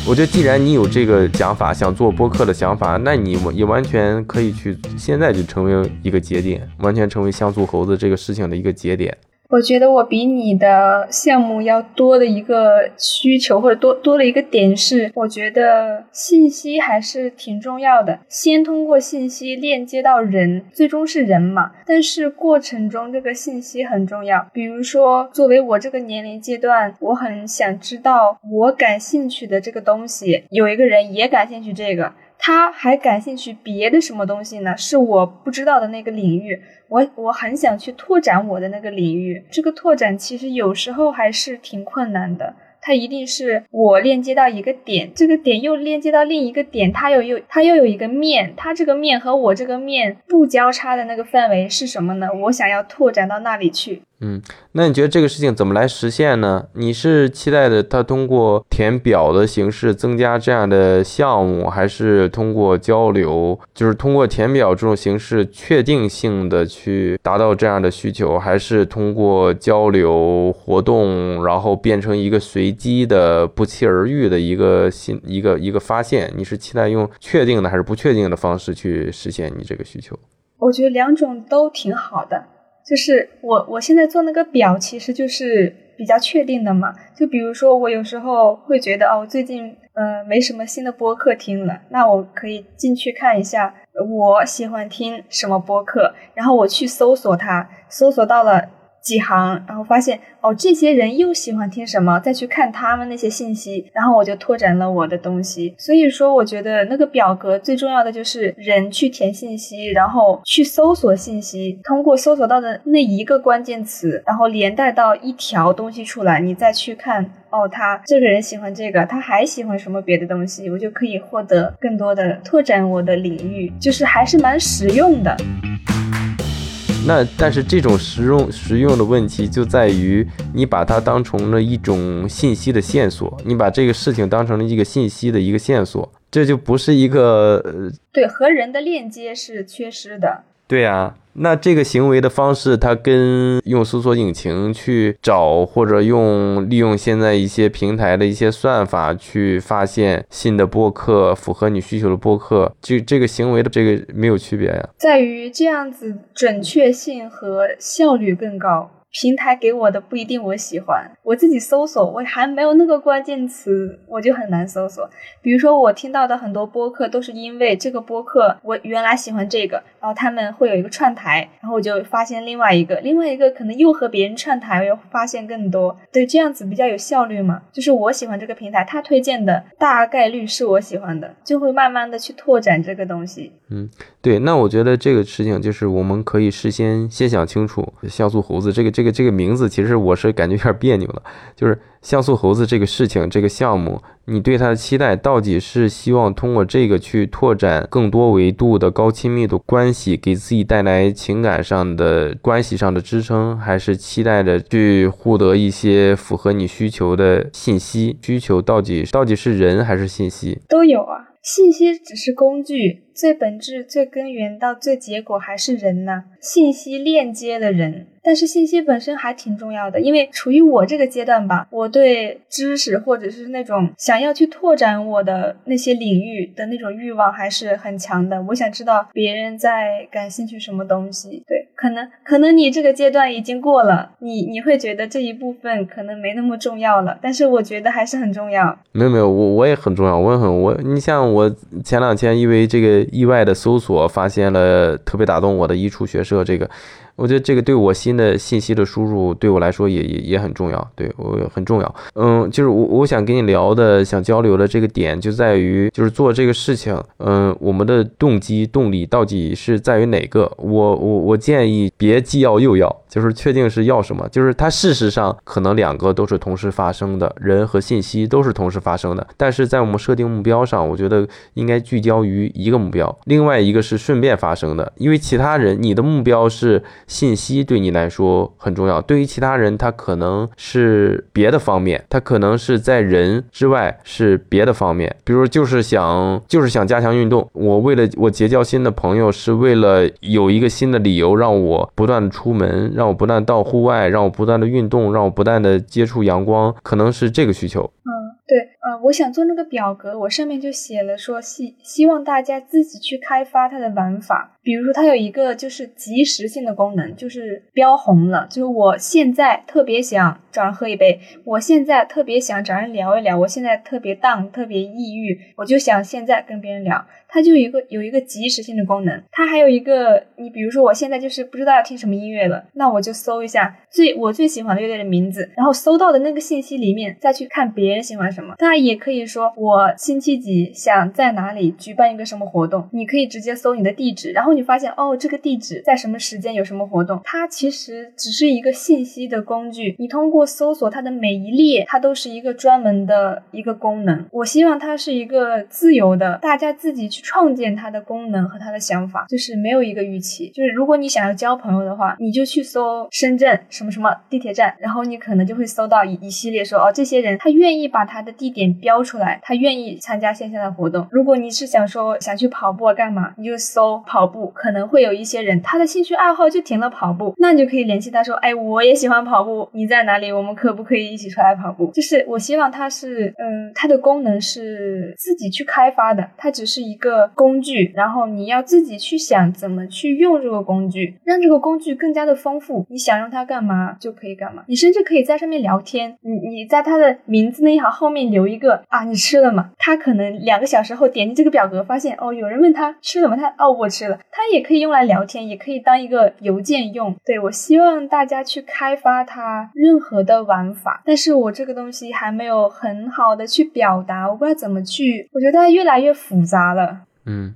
我觉得既然你有这个想法，想做播客的想法，那你也完全可以去现在就成为一个节点，完全成为像素猴子这个事情的一个节点。我觉得我比你的项目要多的一个需求，或者多多了一个点是，我觉得信息还是挺重要的。先通过信息链接到人，最终是人嘛。但是过程中这个信息很重要。比如说，作为我这个年龄阶段，我很想知道我感兴趣的这个东西，有一个人也感兴趣这个。他还感兴趣别的什么东西呢？是我不知道的那个领域，我我很想去拓展我的那个领域。这个拓展其实有时候还是挺困难的。它一定是我链接到一个点，这个点又链接到另一个点，它又又它又有一个面，它这个面和我这个面不交叉的那个范围是什么呢？我想要拓展到那里去。嗯，那你觉得这个事情怎么来实现呢？你是期待的他通过填表的形式增加这样的项目，还是通过交流，就是通过填表这种形式确定性的去达到这样的需求，还是通过交流活动，然后变成一个随机的不期而遇的一个新一个一个发现？你是期待用确定的还是不确定的方式去实现你这个需求？我觉得两种都挺好的。就是我我现在做那个表，其实就是比较确定的嘛。就比如说，我有时候会觉得，哦，最近呃没什么新的播客听了，那我可以进去看一下，我喜欢听什么播客，然后我去搜索它，搜索到了。几行，然后发现哦，这些人又喜欢听什么，再去看他们那些信息，然后我就拓展了我的东西。所以说，我觉得那个表格最重要的就是人去填信息，然后去搜索信息，通过搜索到的那一个关键词，然后连带到一条东西出来，你再去看哦，他这个人喜欢这个，他还喜欢什么别的东西，我就可以获得更多的拓展我的领域，就是还是蛮实用的。那但是这种实用实用的问题就在于你把它当成了一种信息的线索，你把这个事情当成了一个信息的一个线索，这就不是一个对和人的链接是缺失的。对呀。那这个行为的方式，它跟用搜索引擎去找，或者用利用现在一些平台的一些算法去发现新的播客，符合你需求的播客，就这个行为的这个没有区别呀，在于这样子准确性和效率更高。平台给我的不一定我喜欢，我自己搜索我还没有那个关键词，我就很难搜索。比如说我听到的很多播客都是因为这个播客我原来喜欢这个，然后他们会有一个串台，然后我就发现另外一个，另外一个可能又和别人串台，又发现更多。对，这样子比较有效率嘛。就是我喜欢这个平台，他推荐的大概率是我喜欢的，就会慢慢的去拓展这个东西。嗯，对，那我觉得这个事情就是我们可以事先先想清楚，像素猴子这个。这个这个名字其实我是感觉有点别扭了，就是像素猴子这个事情这个项目，你对它的期待到底是希望通过这个去拓展更多维度的高亲密的关系，给自己带来情感上的关系上的支撑，还是期待着去获得一些符合你需求的信息？需求到底到底是人还是信息？都有啊，信息只是工具。最本质、最根源到最结果还是人呢？信息链接的人，但是信息本身还挺重要的，因为处于我这个阶段吧，我对知识或者是那种想要去拓展我的那些领域的那种欲望还是很强的。我想知道别人在感兴趣什么东西。对，可能可能你这个阶段已经过了，你你会觉得这一部分可能没那么重要了，但是我觉得还是很重要。没有没有，我我也很重要，我也很我，你像我前两天因为这个。意外的搜索发现了特别打动我的一处学社，这个。我觉得这个对我新的信息的输入，对我来说也也也很重要，对我很重要。嗯，就是我我想跟你聊的、想交流的这个点，就在于就是做这个事情，嗯，我们的动机动力到底是在于哪个？我我我建议别既要又要，就是确定是要什么。就是它事实上可能两个都是同时发生的，人和信息都是同时发生的，但是在我们设定目标上，我觉得应该聚焦于一个目标，另外一个是顺便发生的，因为其他人你的目标是。信息对你来说很重要，对于其他人他可能是别的方面，他可能是在人之外是别的方面，比如就是想就是想加强运动，我为了我结交新的朋友，是为了有一个新的理由让我不断的出门，让我不断到户外，让我不断的运动，让我不断的接触阳光，可能是这个需求。嗯。对，呃，我想做那个表格，我上面就写了说希希望大家自己去开发它的玩法。比如说，它有一个就是即时性的功能，就是标红了，就是我现在特别想找人喝一杯，我现在特别想找人聊一聊，我现在特别 down，特别抑郁，我就想现在跟别人聊。它就有一个有一个即时性的功能，它还有一个，你比如说我现在就是不知道要听什么音乐了，那我就搜一下最我最喜欢的乐队的名字，然后搜到的那个信息里面再去看别人喜欢什么。当然也可以说我星期几想在哪里举办一个什么活动，你可以直接搜你的地址，然后你发现哦这个地址在什么时间有什么活动，它其实只是一个信息的工具，你通过搜索它的每一列，它都是一个专门的一个功能。我希望它是一个自由的，大家自己去。创建它的功能和它的想法，就是没有一个预期。就是如果你想要交朋友的话，你就去搜深圳什么什么地铁站，然后你可能就会搜到一一系列说哦，这些人他愿意把他的地点标出来，他愿意参加线下的活动。如果你是想说想去跑步啊干嘛，你就搜跑步，可能会有一些人他的兴趣爱好就停了跑步，那你就可以联系他说，哎，我也喜欢跑步，你在哪里？我们可不可以一起出来跑步？就是我希望它是，嗯，它的功能是自己去开发的，它只是一个。工具，然后你要自己去想怎么去用这个工具，让这个工具更加的丰富。你想用它干嘛就可以干嘛，你甚至可以在上面聊天。你你在它的名字那一行后面留一个啊，你吃了吗？他可能两个小时后点击这个表格，发现哦，有人问他吃了吗？他哦，我吃了。他也可以用来聊天，也可以当一个邮件用。对我希望大家去开发它任何的玩法，但是我这个东西还没有很好的去表达，我不知道怎么去。我觉得它越来越复杂了。嗯，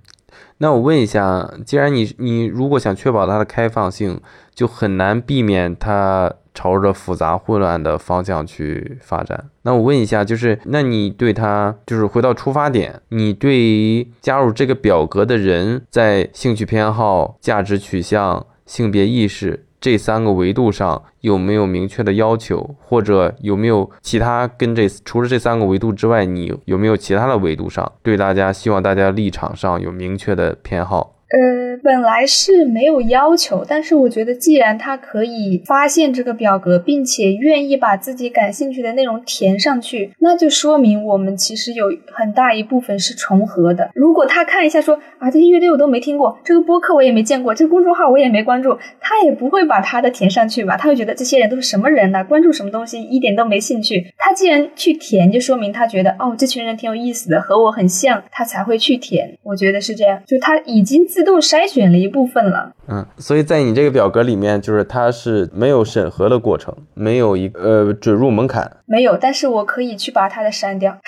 那我问一下，既然你你如果想确保它的开放性，就很难避免它朝着复杂混乱的方向去发展。那我问一下，就是那你对他，就是回到出发点，你对于加入这个表格的人，在兴趣偏好、价值取向、性别意识。这三个维度上有没有明确的要求，或者有没有其他跟这除了这三个维度之外，你有没有其他的维度上对大家希望大家立场上有明确的偏好？呃，本来是没有要求，但是我觉得，既然他可以发现这个表格，并且愿意把自己感兴趣的内容填上去，那就说明我们其实有很大一部分是重合的。如果他看一下说啊，这些乐队我都没听过，这个播客我也没见过，这个公众号我也没关注，他也不会把他的填上去吧？他会觉得这些人都是什么人呢？关注什么东西一点都没兴趣。他既然去填，就说明他觉得哦，这群人挺有意思的，和我很像，他才会去填。我觉得是这样，就他已经自。自动筛选了一部分了，嗯，所以在你这个表格里面，就是它是没有审核的过程，没有一呃准入门槛，没有，但是我可以去把它的删掉。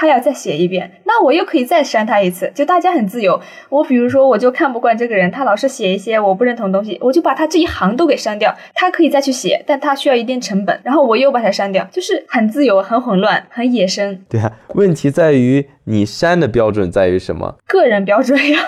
他要再写一遍，那我又可以再删他一次，就大家很自由。我比如说，我就看不惯这个人，他老是写一些我不认同的东西，我就把他这一行都给删掉。他可以再去写，但他需要一定成本，然后我又把它删掉，就是很自由、很混乱、很野生。对啊，问题在于你删的标准在于什么？个人标准呀。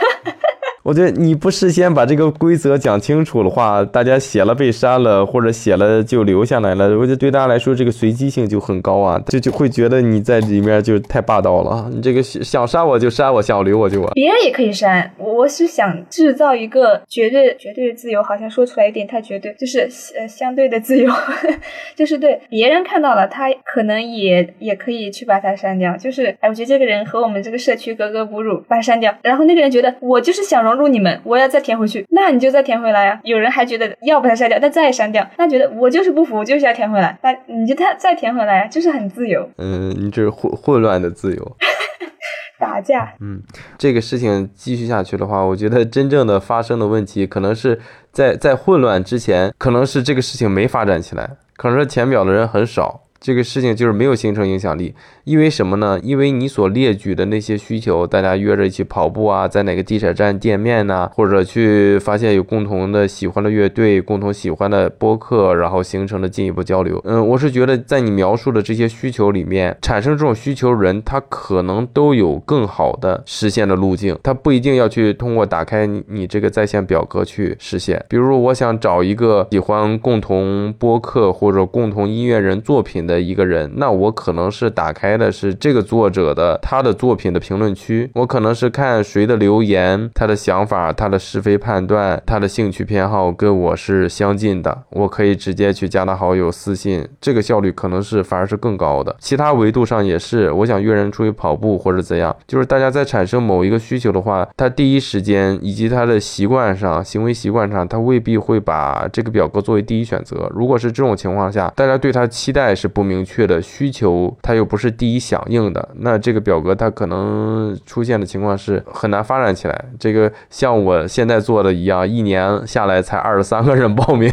我觉得你不事先把这个规则讲清楚的话，大家写了被删了，或者写了就留下来了，我觉得对大家来说这个随机性就很高啊，就就会觉得你在里面就太霸道了。你这个想删我就删，我想留我就。别人也可以删，我是想制造一个绝对绝对的自由，好像说出来有点太绝对，就是呃相对的自由，就是对别人看到了，他可能也也可以去把它删掉。就是哎，我觉得这个人和我们这个社区格格不入，把它删掉。然后那个人觉得我就是想融。融入你们，我要再填回去，那你就再填回来呀。有人还觉得要把它删掉，那再删掉，那觉得我就是不服，就是要填回来，那你就再再填回来呀，就是很自由。嗯，你这是混混乱的自由，打架。嗯，这个事情继续下去的话，我觉得真正的发生的问题，可能是在在混乱之前，可能是这个事情没发展起来，可能是填表的人很少。这个事情就是没有形成影响力。因为什么呢？因为你所列举的那些需求，大家约着一起跑步啊，在哪个地铁站见面呢？或者去发现有共同的喜欢的乐队、共同喜欢的播客，然后形成了进一步交流。嗯，我是觉得在你描述的这些需求里面，产生这种需求人，他可能都有更好的实现的路径，他不一定要去通过打开你你这个在线表格去实现。比如我想找一个喜欢共同播客或者共同音乐人作品的的一个人，那我可能是打开。的是这个作者的他的作品的评论区，我可能是看谁的留言，他的想法，他的是非判断，他的兴趣偏好跟我是相近的，我可以直接去加他好友私信，这个效率可能是反而是更高的。其他维度上也是，我想约人出去跑步或者怎样，就是大家在产生某一个需求的话，他第一时间以及他的习惯上、行为习惯上，他未必会把这个表格作为第一选择。如果是这种情况下，大家对他期待是不明确的，需求它又不是。第一响应的那这个表格，它可能出现的情况是很难发展起来。这个像我现在做的一样，一年下来才二十三个人报名。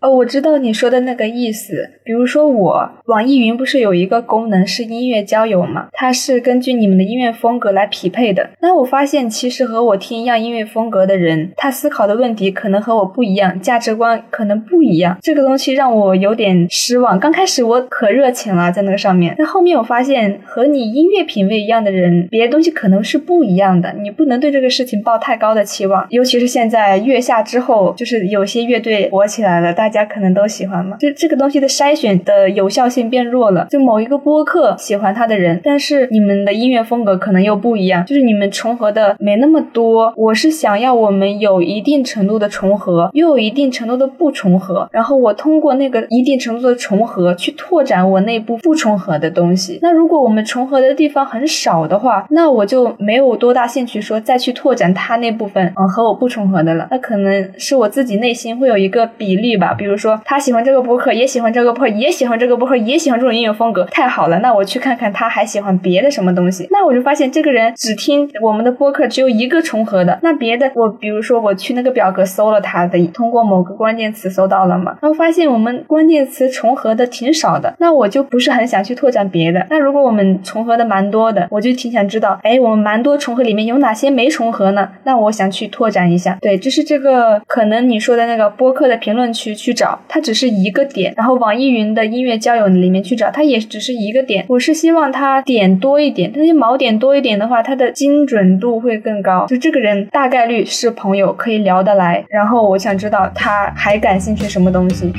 哦，我知道你说的那个意思。比如说我网易云不是有一个功能是音乐交友嘛？它是根据你们的音乐风格来匹配的。那我发现其实和我听一样音乐风格的人，他思考的问题可能和我不一样，价值观可能不一样。这个东西让我有点失望。刚开始我可热情了，在那个上面，但后面。我发现和你音乐品味一样的人，别的东西可能是不一样的。你不能对这个事情抱太高的期望，尤其是现在月下之后，就是有些乐队火起来了，大家可能都喜欢嘛。就这个东西的筛选的有效性变弱了。就某一个播客喜欢他的人，但是你们的音乐风格可能又不一样，就是你们重合的没那么多。我是想要我们有一定程度的重合，又有一定程度的不重合，然后我通过那个一定程度的重合去拓展我内部不重合的东西。那如果我们重合的地方很少的话，那我就没有多大兴趣说再去拓展他那部分嗯和我不重合的了。那可能是我自己内心会有一个比例吧，比如说他喜欢这个博客，也喜欢这个博客，也喜欢这个博客，也喜欢这种音乐风格，太好了。那我去看看他还喜欢别的什么东西。那我就发现这个人只听我们的播客只有一个重合的，那别的我比如说我去那个表格搜了他的，通过某个关键词搜到了嘛，然后发现我们关键词重合的挺少那我就不是很想去拓展别的。那如果我们重合的蛮多的，我就挺想知道，哎，我们蛮多重合里面有哪些没重合呢？那我想去拓展一下。对，就是这个可能你说的那个播客的评论区去找，它只是一个点；然后网易云的音乐交友里面去找，它也只是一个点。我是希望它点多一点，那些锚点多一点的话，它的精准度会更高。就这个人大概率是朋友，可以聊得来。然后我想知道他还感兴趣什么东西。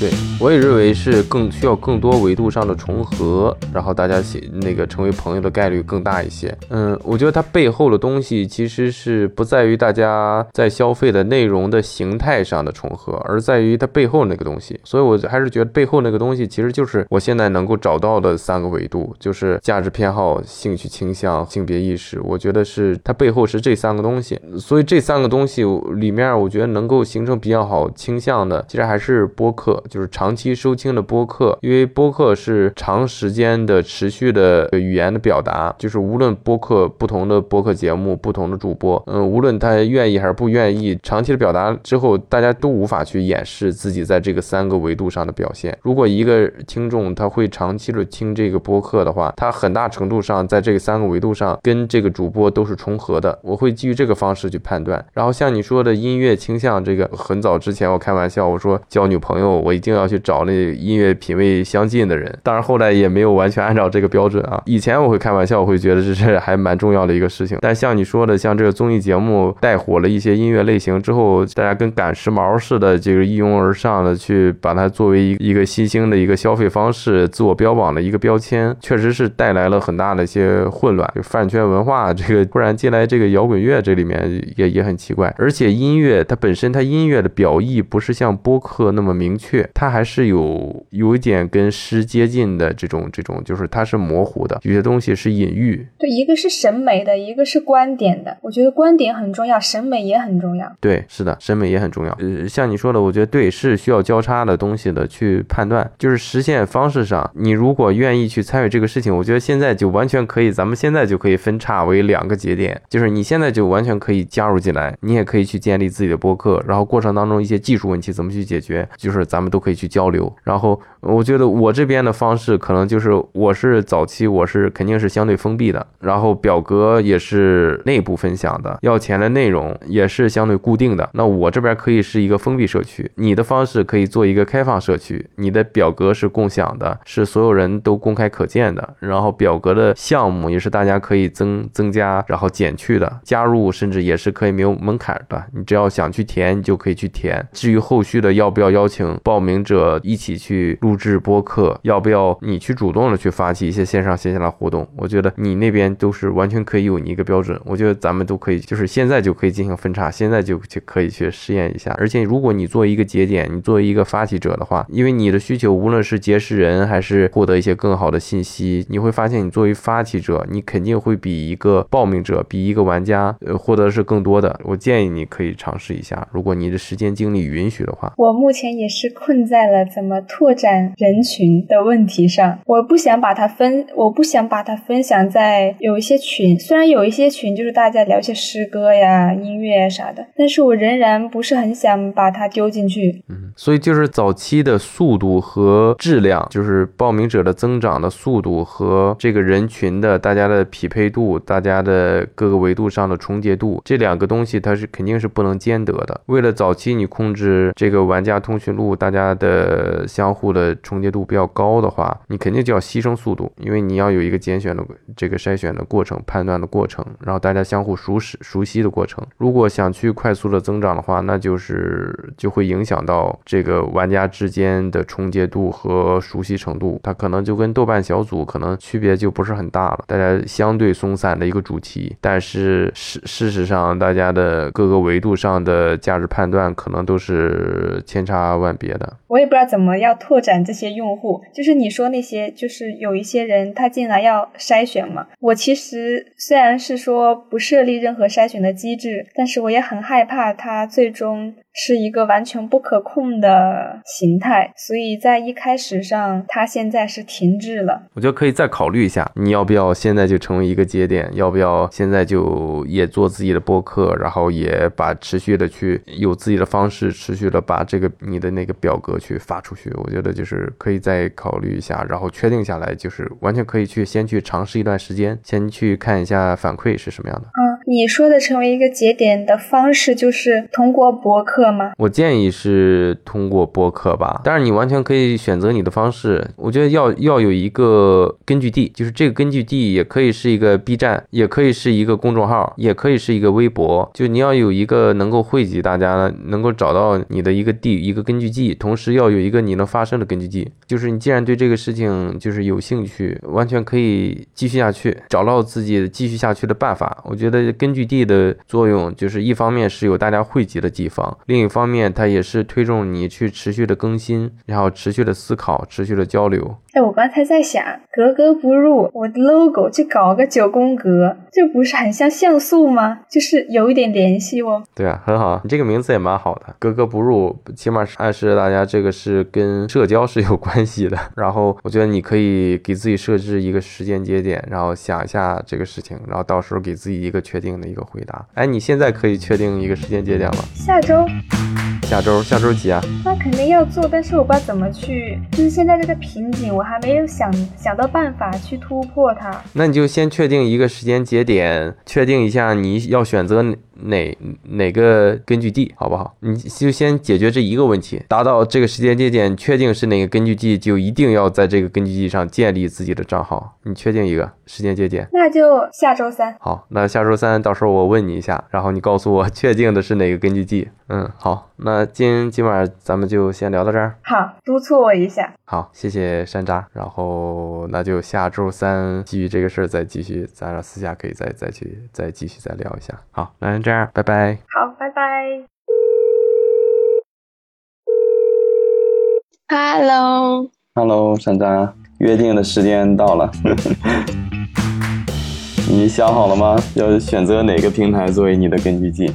对，我也认为是更需要更多维度上的重合，然后大家写那个成为朋友的概率更大一些。嗯，我觉得它背后的东西其实是不在于大家在消费的内容的形态上的重合，而在于它背后那个东西。所以我还是觉得背后那个东西其实就是我现在能够找到的三个维度，就是价值偏好、兴趣倾向、性别意识。我觉得是它背后是这三个东西。所以这三个东西里面，我觉得能够形成比较好倾向的，其实还是播客。就是长期收听的播客，因为播客是长时间的持续的语言的表达，就是无论播客不同的播客节目，不同的主播，嗯，无论他愿意还是不愿意，长期的表达之后，大家都无法去掩饰自己在这个三个维度上的表现。如果一个听众他会长期的听这个播客的话，他很大程度上在这个三个维度上跟这个主播都是重合的。我会基于这个方式去判断。然后像你说的音乐倾向，这个很早之前我开玩笑我说交女朋友我。一定要去找那音乐品味相近的人，当然后来也没有完全按照这个标准啊。以前我会开玩笑，我会觉得这是还蛮重要的一个事情。但像你说的，像这个综艺节目带火了一些音乐类型之后，大家跟赶时髦似的，这个一拥而上的去把它作为一一个新兴的一个消费方式、自我标榜的一个标签，确实是带来了很大的一些混乱。就饭圈文化这个突然进来这个摇滚乐，这里面也也很奇怪。而且音乐它本身它音乐的表意不是像播客那么明确。它还是有有一点跟诗接近的这种这种，就是它是模糊的，有些东西是隐喻。对，一个是审美的，一个是观点的。我觉得观点很重要，审美也很重要。对，是的，审美也很重要。呃，像你说的，我觉得对，是需要交叉的东西的去判断。就是实现方式上，你如果愿意去参与这个事情，我觉得现在就完全可以，咱们现在就可以分叉为两个节点，就是你现在就完全可以加入进来，你也可以去建立自己的播客，然后过程当中一些技术问题怎么去解决，就是咱们都。都可以去交流。然后我觉得我这边的方式可能就是我是早期我是肯定是相对封闭的，然后表格也是内部分享的，要钱的内容也是相对固定的。那我这边可以是一个封闭社区，你的方式可以做一个开放社区，你的表格是共享的，是所有人都公开可见的，然后表格的项目也是大家可以增增加，然后减去的，加入甚至也是可以没有门槛的，你只要想去填，你就可以去填。至于后续的要不要邀请报名名者一起去录制播客，要不要你去主动的去发起一些线上线下的活动，我觉得你那边都是完全可以有你一个标准，我觉得咱们都可以，就是现在就可以进行分叉，现在就就可以去试验一下。而且如果你作为一个节点，你作为一个发起者的话，因为你的需求无论是结识人还是获得一些更好的信息，你会发现你作为发起者，你肯定会比一个报名者，比一个玩家，呃，获得是更多的。我建议你可以尝试一下，如果你的时间精力允许的话。我目前也是困在了怎么拓展人群的问题上，我不想把它分，我不想把它分享在有一些群，虽然有一些群就是大家聊些诗歌呀、音乐啥的，但是我仍然不是很想把它丢进去。嗯，所以就是早期的速度和质量，就是报名者的增长的速度和这个人群的大家的匹配度、大家的各个维度上的重叠度，这两个东西它是肯定是不能兼得的。为了早期你控制这个玩家通讯录，大家家的相互的重叠度比较高的话，你肯定就要牺牲速度，因为你要有一个拣选的这个筛选的过程、判断的过程，然后大家相互熟识、熟悉的过程。如果想去快速的增长的话，那就是就会影响到这个玩家之间的重叠度和熟悉程度，它可能就跟豆瓣小组可能区别就不是很大了。大家相对松散的一个主题，但是事事实上，大家的各个维度上的价值判断可能都是千差万别的。我也不知道怎么要拓展这些用户，就是你说那些，就是有一些人他进来要筛选嘛。我其实虽然是说不设立任何筛选的机制，但是我也很害怕他最终。是一个完全不可控的形态，所以在一开始上，它现在是停滞了。我觉得可以再考虑一下，你要不要现在就成为一个节点？要不要现在就也做自己的播客，然后也把持续的去有自己的方式，持续的把这个你的那个表格去发出去？我觉得就是可以再考虑一下，然后确定下来，就是完全可以去先去尝试一段时间，先去看一下反馈是什么样的。嗯，你说的成为一个节点的方式，就是通过博客。我建议是通过播客吧，但是你完全可以选择你的方式。我觉得要要有一个根据地，就是这个根据地也可以是一个 B 站，也可以是一个公众号，也可以是一个微博。就你要有一个能够汇集大家，能够找到你的一个地，一个根据地，同时要有一个你能发声的根据地。就是你既然对这个事情就是有兴趣，完全可以继续下去，找到自己继续下去的办法。我觉得根据地的作用就是一方面是有大家汇集的地方，另。一方面，它也是推动你去持续的更新，然后持续的思考，持续的交流。哎，我刚才在想，格格不入，我的 logo 就搞个九宫格，这不是很像像素吗？就是有一点联系哦。对啊，很好，你这个名字也蛮好的，格格不入，起码是暗示大家这个是跟社交是有关系的。然后我觉得你可以给自己设置一个时间节点，然后想一下这个事情，然后到时候给自己一个确定的一个回答。哎，你现在可以确定一个时间节点吗？下周。下周下周几啊？那肯定要做，但是我不知道怎么去，就是现在这个瓶颈，我还没有想想到办法去突破它。那你就先确定一个时间节点，确定一下你要选择哪哪个根据地，好不好？你就先解决这一个问题，达到这个时间节点，确定是哪个根据地，就一定要在这个根据地上建立自己的账号。你确定一个时间节点，那就下周三。好，那下周三到时候我问你一下，然后你告诉我确定的是哪个根据地。嗯，好，那今今晚咱们就先聊到这儿。好，督促我一下。好，谢谢山楂。然后那就下周三基于这个事儿再继续，咱俩私下可以再再去再继续再聊一下。好，那这样，拜拜。好，拜拜。Hello，Hello，山楂，约定的时间到了。你想好了吗？要选择哪个平台作为你的根据地？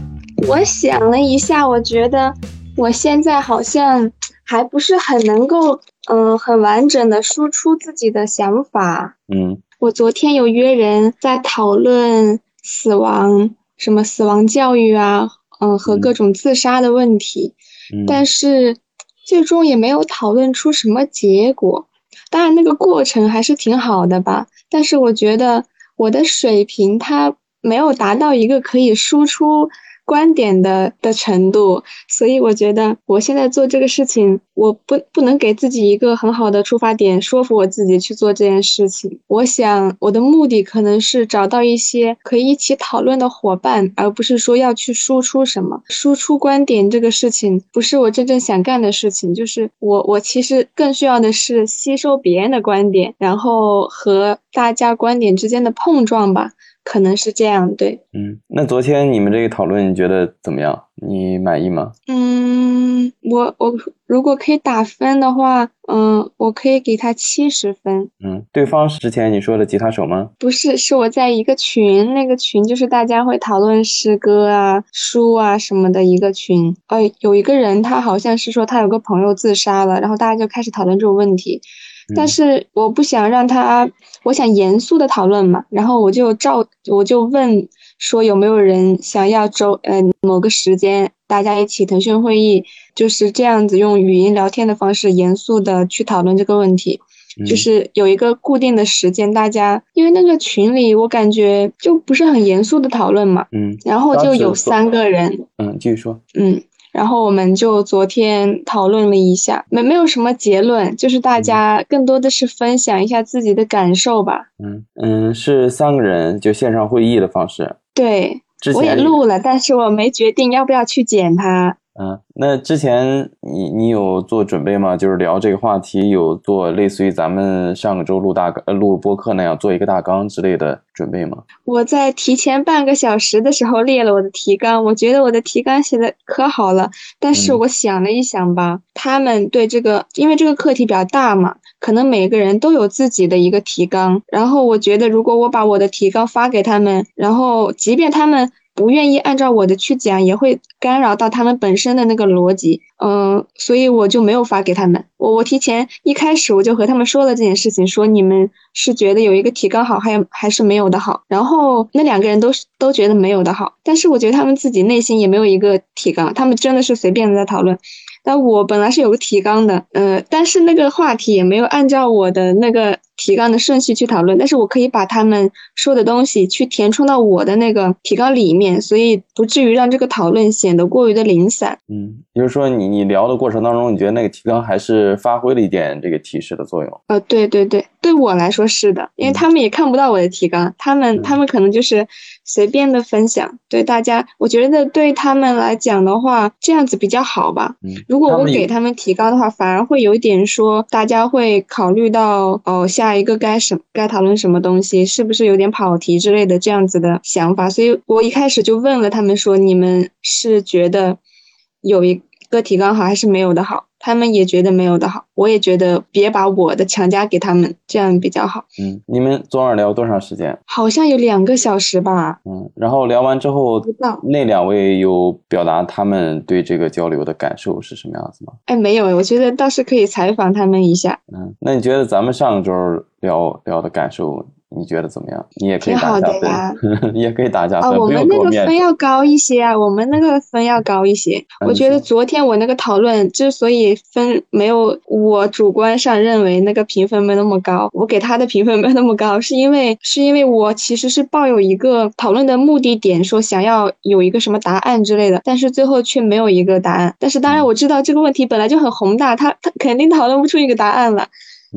我想了一下，我觉得我现在好像还不是很能够，嗯，很完整的输出自己的想法。嗯，我昨天有约人在讨论死亡，什么死亡教育啊，嗯，和各种自杀的问题。嗯，但是最终也没有讨论出什么结果。当然，那个过程还是挺好的吧。但是我觉得我的水平它没有达到一个可以输出。观点的的程度，所以我觉得我现在做这个事情，我不不能给自己一个很好的出发点，说服我自己去做这件事情。我想我的目的可能是找到一些可以一起讨论的伙伴，而不是说要去输出什么。输出观点这个事情不是我真正想干的事情，就是我我其实更需要的是吸收别人的观点，然后和大家观点之间的碰撞吧。可能是这样，对。嗯，那昨天你们这个讨论，你觉得怎么样？你满意吗？嗯，我我如果可以打分的话，嗯，我可以给他七十分。嗯，对方是之前你说的吉他手吗？不是，是我在一个群，那个群就是大家会讨论诗歌啊、书啊什么的一个群。呃，有一个人他好像是说他有个朋友自杀了，然后大家就开始讨论这种问题。但是我不想让他，我想严肃的讨论嘛，然后我就照我就问说有没有人想要周呃某个时间大家一起腾讯会议就是这样子用语音聊天的方式严肃的去讨论这个问题，就是有一个固定的时间，大家因为那个群里我感觉就不是很严肃的讨论嘛，嗯，然后就有三个人，嗯，继续说，嗯。然后我们就昨天讨论了一下，没没有什么结论，就是大家更多的是分享一下自己的感受吧。嗯嗯，是三个人就线上会议的方式。对，我也录了，但是我没决定要不要去剪它。嗯，那之前你你有做准备吗？就是聊这个话题，有做类似于咱们上个周录大呃录播课那样做一个大纲之类的准备吗？我在提前半个小时的时候列了我的提纲，我觉得我的提纲写的可好了。但是我想了一想吧，他们对这个，因为这个课题比较大嘛，可能每个人都有自己的一个提纲。然后我觉得，如果我把我的提纲发给他们，然后即便他们。不愿意按照我的去讲，也会干扰到他们本身的那个逻辑，嗯，所以我就没有发给他们。我我提前一开始我就和他们说了这件事情，说你们是觉得有一个提纲好，还有还是没有的好。然后那两个人都是都觉得没有的好，但是我觉得他们自己内心也没有一个提纲，他们真的是随便的在讨论。但我本来是有个提纲的，呃，但是那个话题也没有按照我的那个提纲的顺序去讨论，但是我可以把他们说的东西去填充到我的那个提纲里面，所以不至于让这个讨论显得过于的零散。嗯，就是说你你聊的过程当中，你觉得那个提纲还是发挥了一点这个提示的作用？呃，对对对，对我来说是的，因为他们也看不到我的提纲，他们他们可能就是。随便的分享，对大家，我觉得对他们来讲的话，这样子比较好吧。嗯，如果我给他们提高的话，反而会有一点说，大家会考虑到哦，下一个该什该讨论什么东西，是不是有点跑题之类的这样子的想法。所以我一开始就问了他们说，你们是觉得有一个提纲好，还是没有的好？他们也觉得没有的好，我也觉得别把我的强加给他们，这样比较好。嗯，你们昨晚聊多长时间？好像有两个小时吧。嗯，然后聊完之后，那两位有表达他们对这个交流的感受是什么样子吗？哎，没有，我觉得倒是可以采访他们一下。嗯，那你觉得咱们上周聊聊的感受？你觉得怎么样？你也可以打加分，也可以打加分。哦，我们那个分要高一些啊，我们那个分要高一些。我觉得昨天我那个讨论之所以分没有我主观上认为那个评分没那么高，我给他的评分没那么高，是因为是因为我其实是抱有一个讨论的目的点，说想要有一个什么答案之类的，但是最后却没有一个答案。但是当然我知道这个问题本来就很宏大，他他肯定讨论不出一个答案了。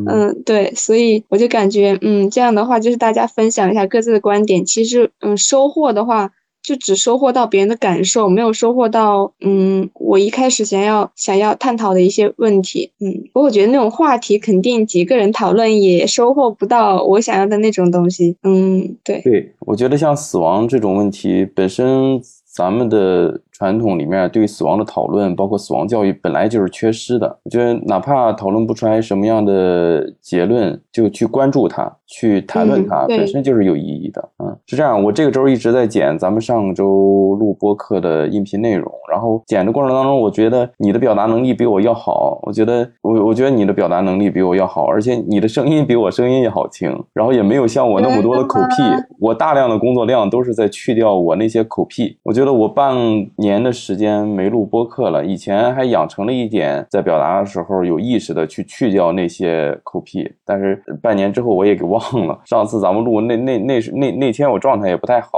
嗯，对，所以我就感觉，嗯，这样的话就是大家分享一下各自的观点。其实，嗯，收获的话就只收获到别人的感受，没有收获到，嗯，我一开始想要想要探讨的一些问题。嗯，不过我觉得那种话题肯定几个人讨论也收获不到我想要的那种东西。嗯，对。对，我觉得像死亡这种问题本身，咱们的。传统里面对死亡的讨论，包括死亡教育，本来就是缺失的。我觉得哪怕讨论不出来什么样的结论，就去关注它，去谈论它，本身就是有意义的。嗯，是这样。我这个周一直在剪咱们上周录播课的音频内容，然后剪的过程当中，我觉得你的表达能力比我要好。我觉得我我觉得你的表达能力比我要好，而且你的声音比我声音也好听，然后也没有像我那么多的口癖。我大量的工作量都是在去掉我那些口癖。我觉得我办你。年的时间没录播客了，以前还养成了一点在表达的时候有意识的去去掉那些口癖，但是半年之后我也给忘了。上次咱们录那那那那那天我状态也不太好，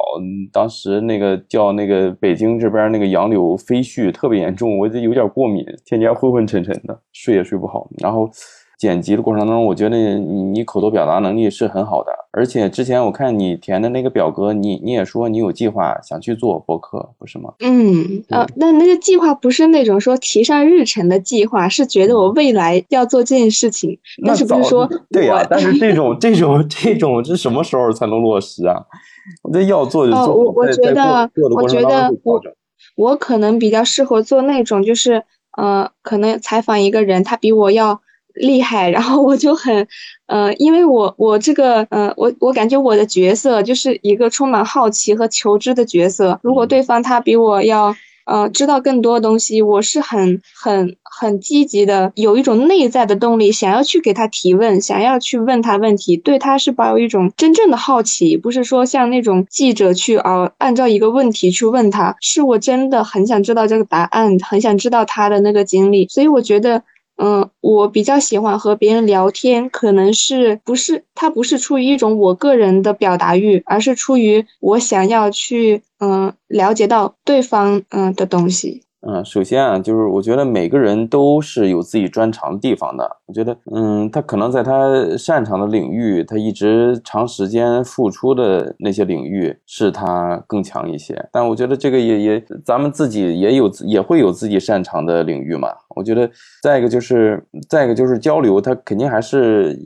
当时那个叫那个北京这边那个杨柳飞絮特别严重，我就有点过敏，天天昏昏沉沉的，睡也睡不好，然后。剪辑的过程当中，我觉得你你口头表达能力是很好的，而且之前我看你填的那个表格，你你也说你有计划想去做博客，不是吗？嗯，呃，那那个计划不是那种说提上日程的计划，是觉得我未来要做这件事情，但是不是说对呀？但是这种这种这种是什么时候才能落实啊？我这要做就做。我我觉得我觉得我我可能比较适合做那种，就是呃，可能采访一个人，他比我要。厉害，然后我就很，呃，因为我我这个，呃，我我感觉我的角色就是一个充满好奇和求知的角色。如果对方他比我要，呃，知道更多的东西，我是很很很积极的，有一种内在的动力，想要去给他提问，想要去问他问题，对他是抱有一种真正的好奇，不是说像那种记者去啊，按照一个问题去问他，是我真的很想知道这个答案，很想知道他的那个经历，所以我觉得。嗯，我比较喜欢和别人聊天，可能是不是他不是出于一种我个人的表达欲，而是出于我想要去嗯了解到对方嗯的东西。嗯，首先啊，就是我觉得每个人都是有自己专长的地方的。我觉得，嗯，他可能在他擅长的领域，他一直长时间付出的那些领域，是他更强一些。但我觉得这个也也，咱们自己也有也会有自己擅长的领域嘛。我觉得，再一个就是，再一个就是交流，他肯定还是。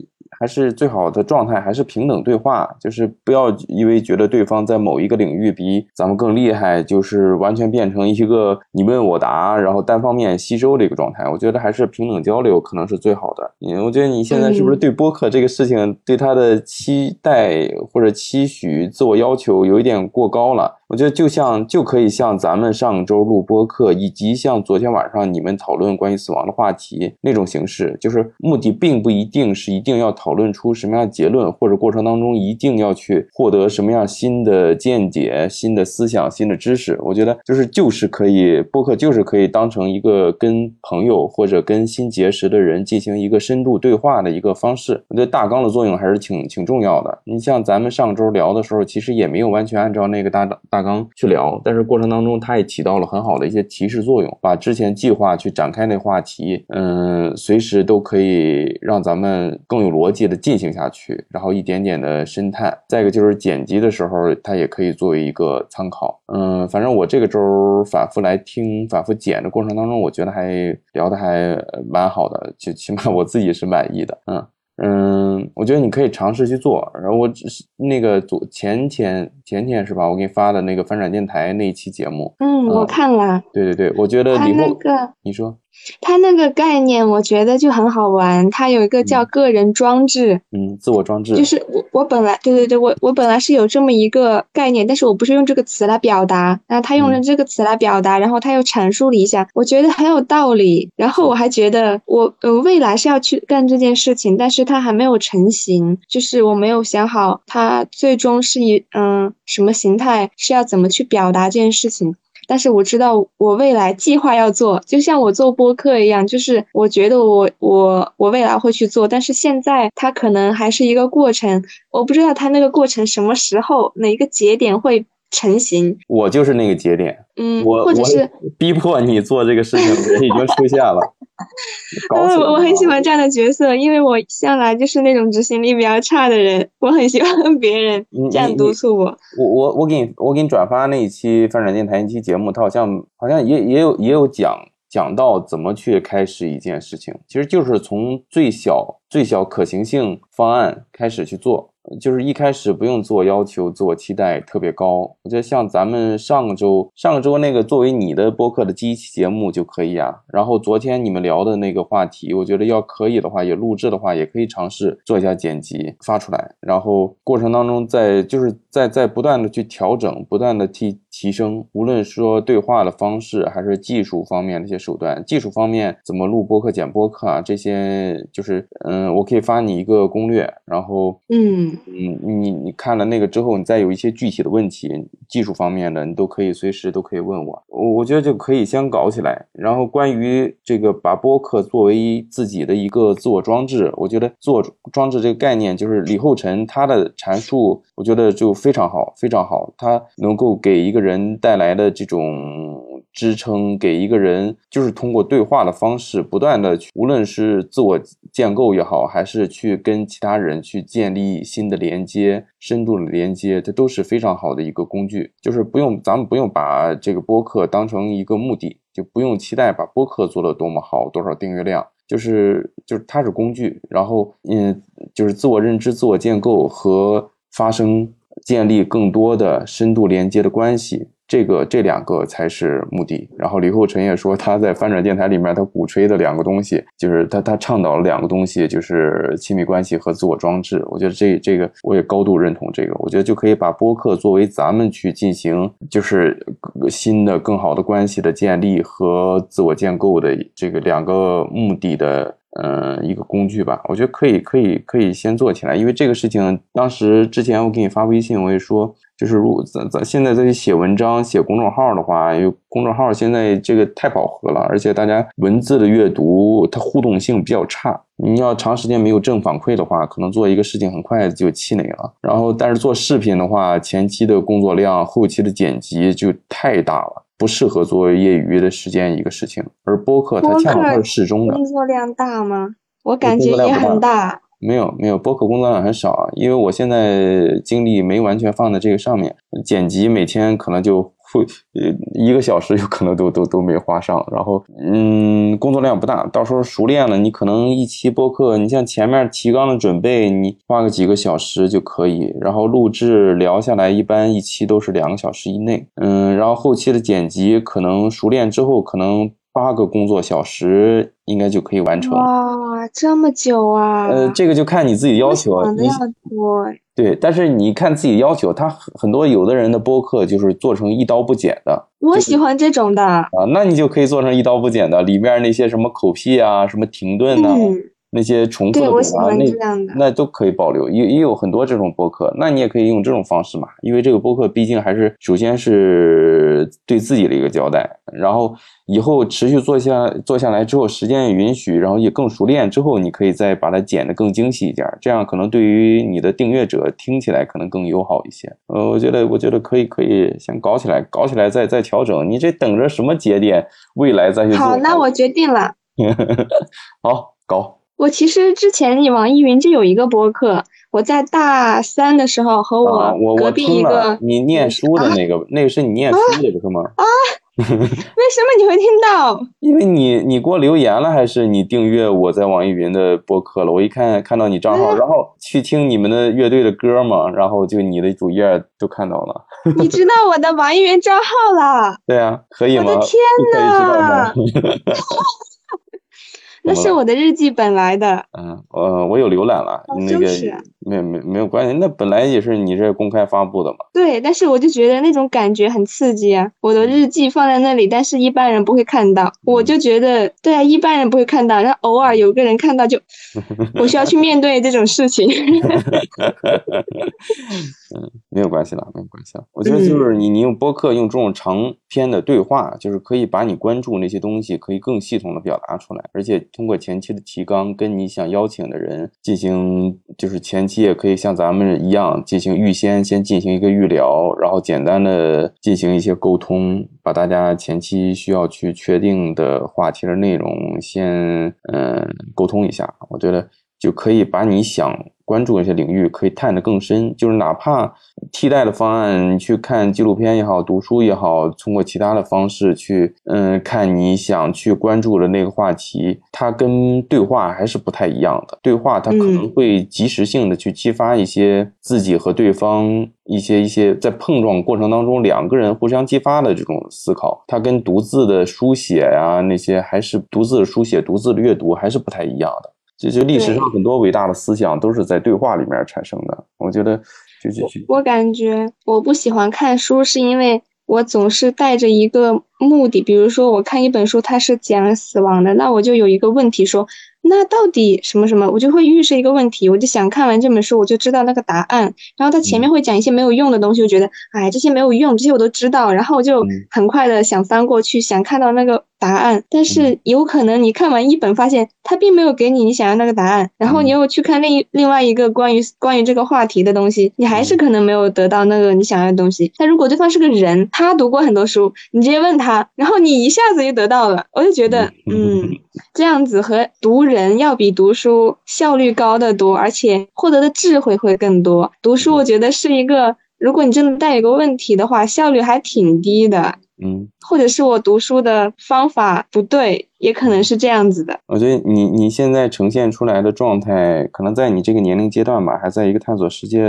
还是最好的状态，还是平等对话，就是不要因为觉得对方在某一个领域比咱们更厉害，就是完全变成一个你问我答，然后单方面吸收的一个状态。我觉得还是平等交流可能是最好的。你，我觉得你现在是不是对播客这个事情对他的期待或者期许、自我要求有一点过高了？我觉得就像就可以像咱们上周录播课，以及像昨天晚上你们讨论关于死亡的话题那种形式，就是目的并不一定是一定要讨论出什么样的结论，或者过程当中一定要去获得什么样新的见解、新的思想、新的知识。我觉得就是就是可以播客就是可以当成一个跟朋友或者跟新结识的人进行一个深度对话的一个方式。我觉得大纲的作用还是挺挺重要的。你像咱们上周聊的时候，其实也没有完全按照那个大大。刚去聊，但是过程当中，它也起到了很好的一些提示作用，把之前计划去展开那话题，嗯，随时都可以让咱们更有逻辑的进行下去，然后一点点的深探。再一个就是剪辑的时候，它也可以作为一个参考。嗯，反正我这个周反复来听、反复剪的过程当中，我觉得还聊的还蛮好的，就起码我自己是满意的。嗯。嗯，我觉得你可以尝试去做。然后我只是那个昨前前前天是吧？我给你发的那个翻转电台那一期节目。嗯，我看了。对对对，我觉得以后你说。它那个概念我觉得就很好玩，它有一个叫个人装置，嗯，自我装置，就是我我本来对对对，我我本来是有这么一个概念，但是我不是用这个词来表达，然后他用了这个词来表达，然后他又阐述了一下，我觉得很有道理，然后我还觉得我呃未来是要去干这件事情，但是它还没有成型，就是我没有想好它最终是以嗯什么形态是要怎么去表达这件事情。但是我知道我未来计划要做，就像我做播客一样，就是我觉得我我我未来会去做，但是现在它可能还是一个过程，我不知道它那个过程什么时候哪一个节点会成型。我就是那个节点，嗯，我或者是逼迫你做这个事情的人已经出现了。嗯，我很喜欢这样的角色，因为我向来就是那种执行力比较差的人，我很喜欢别人这样督促我。我我我给你我给你转发那一期翻转电台一期节目，他好像好像也也有也有讲讲到怎么去开始一件事情，其实就是从最小最小可行性方案开始去做。就是一开始不用自我要求、自我期待特别高。我觉得像咱们上周、上周那个作为你的播客的第一期节目就可以啊。然后昨天你们聊的那个话题，我觉得要可以的话，也录制的话，也可以尝试做一下剪辑发出来。然后过程当中，在就是在在不断的去调整，不断的提提升。无论说对话的方式，还是技术方面的一些手段，技术方面怎么录播客、剪播客啊，这些就是嗯，我可以发你一个攻略。然后嗯。嗯，你你看了那个之后，你再有一些具体的问题，技术方面的，你都可以随时都可以问我。我我觉得就可以先搞起来。然后关于这个把播客作为自己的一个自我装置，我觉得自我装置这个概念，就是李厚辰他的阐述，我觉得就非常好，非常好。他能够给一个人带来的这种。支撑给一个人，就是通过对话的方式，不断的去，无论是自我建构也好，还是去跟其他人去建立新的连接、深度的连接，这都是非常好的一个工具。就是不用，咱们不用把这个播客当成一个目的，就不用期待把播客做得多么好，多少订阅量，就是就是它是工具。然后，嗯，就是自我认知、自我建构和发生、建立更多的深度连接的关系。这个这两个才是目的。然后李厚辰也说，他在翻转电台里面，他鼓吹的两个东西，就是他他倡导了两个东西，就是亲密关系和自我装置。我觉得这这个我也高度认同这个。我觉得就可以把播客作为咱们去进行就是新的更好的关系的建立和自我建构的这个两个目的的。嗯，一个工具吧，我觉得可以，可以，可以先做起来。因为这个事情，当时之前我给你发微信，我也说，就是如果咱咱现在在写文章、写公众号的话，因为公众号现在这个太饱和了，而且大家文字的阅读它互动性比较差。你要长时间没有正反馈的话，可能做一个事情很快就气馁了。然后，但是做视频的话，前期的工作量、后期的剪辑就太大了。不适合做业余的时间一个事情，而播客它恰好它是适中的。工作量大吗？我感觉也很大。没有没有，播客工作量很少，因为我现在精力没完全放在这个上面，剪辑每天可能就。会呃一个小时有可能都都都没花上，然后嗯工作量不大，到时候熟练了，你可能一期播客，你像前面提纲的准备，你花个几个小时就可以，然后录制聊下来，一般一期都是两个小时以内，嗯，然后后期的剪辑可能熟练之后，可能八个工作小时应该就可以完成。哇，这么久啊！呃，这个就看你自己要求，你要多。对，但是你看自己要求，他很很多有的人的播客就是做成一刀不剪的。我喜欢这种的啊，那你就可以做成一刀不剪的，里面那些什么口癖啊，什么停顿呐。那些重复的对，我喜欢这样的，那都可以保留，也也有很多这种播客，那你也可以用这种方式嘛，因为这个播客毕竟还是首先是对自己的一个交代，然后以后持续做下做下来之后，时间也允许，然后也更熟练之后，你可以再把它剪得更精细一点，这样可能对于你的订阅者听起来可能更友好一些。呃，我觉得我觉得可以可以先搞起来，搞起来再再调整，你这等着什么节点，未来再去做。好，那我决定了。好，搞。我其实之前你网易云就有一个播客，我在大三的时候和我隔壁一个你念书的那个，那个是你念书的不是吗？啊，为什么你会听到？因为你你给我留言了，还是你订阅我在网易云的播客了？我一看看到你账号，然后去听你们的乐队的歌嘛，然后就你的主页都看到了。你知道我的网易云账号了？对啊，可以吗？我的天 呐！那是我的日记本来的。嗯，呃，我有浏览了，那个没没没有关系，那本来也是你这公开发布的嘛。对，但是我就觉得那种感觉很刺激啊！我的日记放在那里，但是一般人不会看到，我就觉得，对啊，一般人不会看到，然后偶尔有个人看到，就我需要去面对这种事情。嗯，没有关系了，没有关系了。我觉得就是你，你用播客用这种长篇的对话，就是可以把你关注那些东西，可以更系统的表达出来，而且通过前期的提纲，跟你想邀请的人进行，就是前期也可以像咱们一样进行预先先进行一个预聊，然后简单的进行一些沟通，把大家前期需要去确定的话题的内容先嗯沟通一下，我觉得就可以把你想。关注一些领域可以探得更深，就是哪怕替代的方案，你去看纪录片也好，读书也好，通过其他的方式去，嗯，看你想去关注的那个话题，它跟对话还是不太一样的。对话它可能会及时性的去激发一些自己和对方一些一些在碰撞过程当中两个人互相激发的这种思考，它跟独自的书写呀那些还是独自的书写、独自的阅读还是不太一样的。就就历史上很多伟大的思想都是在对话里面产生的。我觉得，就就就我感觉我不喜欢看书，是因为我总是带着一个目的。比如说，我看一本书，它是讲死亡的，那我就有一个问题说：那到底什么什么，我就会预设一个问题，我就想看完这本书我就知道那个答案。然后它前面会讲一些没有用的东西，我觉得哎这些没有用，这些我都知道，然后我就很快的想翻过去，想看到那个。答案，但是有可能你看完一本，发现他并没有给你你想要那个答案，然后你又去看另另外一个关于关于这个话题的东西，你还是可能没有得到那个你想要的东西。但如果对方是个人，他读过很多书，你直接问他，然后你一下子就得到了，我就觉得，嗯，这样子和读人要比读书效率高得多，而且获得的智慧会更多。读书我觉得是一个，如果你真的带有个问题的话，效率还挺低的。嗯，或者是我读书的方法不对，也可能是这样子的。我觉得你你现在呈现出来的状态，可能在你这个年龄阶段吧，还在一个探索世界、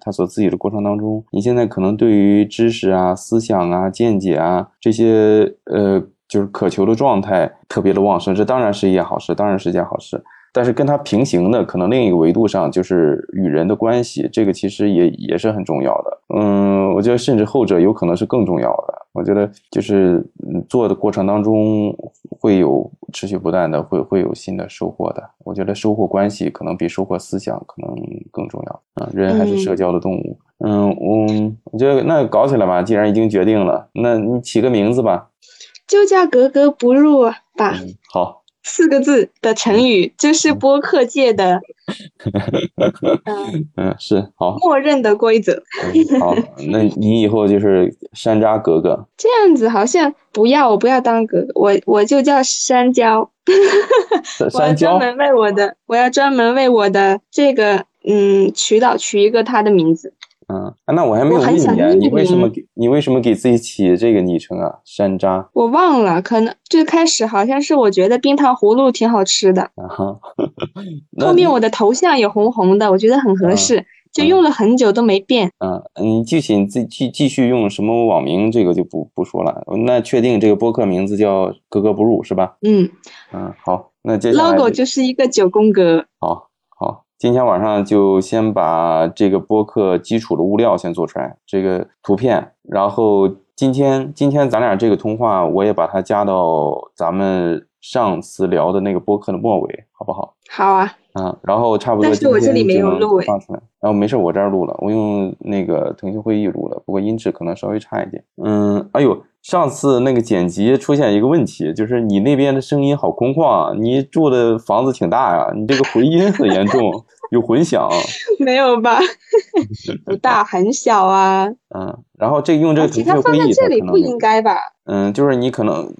探索自己的过程当中。你现在可能对于知识啊、思想啊、见解啊这些，呃，就是渴求的状态特别的旺盛。这当然是一件好事，当然是一件好事。但是跟它平行的，可能另一个维度上就是与人的关系，这个其实也也是很重要的。嗯，我觉得甚至后者有可能是更重要的。我觉得就是做的过程当中会有持续不断的，会会有新的收获的。我觉得收获关系可能比收获思想可能更重要。嗯，人还是社交的动物。嗯，我我觉得那搞起来吧，既然已经决定了，那你起个名字吧，就叫格格不入吧。好。四个字的成语，这是播客界的，嗯是好，默认的规则。好，那你以后就是山楂格格。这样子好像不要，我不要当格格，我我就叫山椒。山椒。专门为我的，我要专门为我的这个嗯渠道取一个他的名字。嗯，那我还没有问你啊，你为什么给你为什么给自己起这个昵称啊？山楂，我忘了，可能最开始好像是我觉得冰糖葫芦挺好吃的，啊哈，后面我的头像也红红的，我觉得很合适，就用了很久都没变。嗯，你具体你自继继续用什么网名，这个就不不说了。那确定这个播客名字叫格格不入是吧？嗯嗯，好，那接下来 logo 就是一个九宫格。好。今天晚上就先把这个播客基础的物料先做出来，这个图片，然后今天今天咱俩这个通话，我也把它加到咱们上次聊的那个播客的末尾，好不好？好啊。嗯，然后差不多。但是我这里没有录发出来。然后没事，我这儿录了，我用那个腾讯会议录的，不过音质可能稍微差一点。嗯，哎呦。上次那个剪辑出现一个问题，就是你那边的声音好空旷啊，你住的房子挺大呀，你这个回音很严重，有混响。没有吧？不大，很小啊。嗯，然后这用这个腾讯会议，这里不应该吧？嗯，就是你可能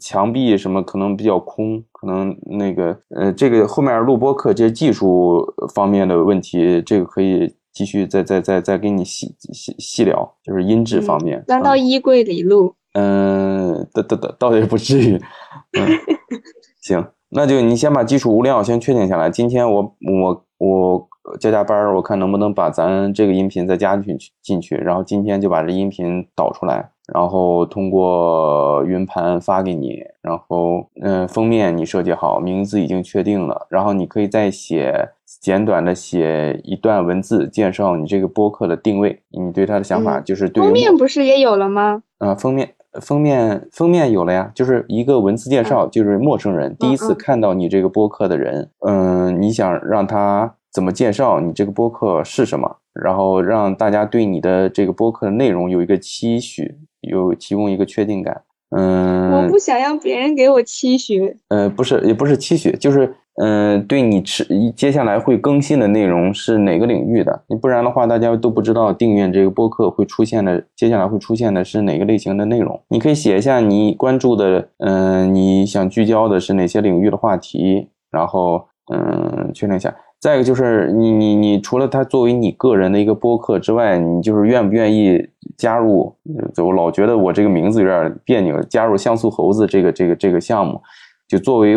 墙壁什么可能比较空，可能那个呃，这个后面录播课这些技术方面的问题，这个可以。继续再再再再给你细细细聊，就是音质方面。搬到衣柜里录。嗯，倒倒倒倒也不至于。嗯，行，那就你先把基础物料先确定下来。今天我我我加加班，我看能不能把咱这个音频再加进去进去，然后今天就把这音频导出来。然后通过云盘发给你，然后嗯，封面你设计好，名字已经确定了，然后你可以再写简短的写一段文字介绍你这个播客的定位，你对他的想法就是对。封面不是也有了吗？啊，封面封面封面有了呀，就是一个文字介绍，就是陌生人第一次看到你这个播客的人，嗯，你想让他怎么介绍你这个播客是什么，然后让大家对你的这个播客的内容有一个期许。有提供一个确定感，嗯，我不想让别人给我期许，呃，不是，也不是期许，就是，嗯，对你吃接下来会更新的内容是哪个领域的？你不然的话，大家都不知道订阅这个播客会出现的，接下来会出现的是哪个类型的内容。你可以写一下你关注的，嗯，你想聚焦的是哪些领域的话题，然后，嗯，确定一下。再一个就是你你你除了它作为你个人的一个播客之外，你就是愿不愿意加入？就我老觉得我这个名字有点别扭，加入像素猴子这个这个这个项目，就作为。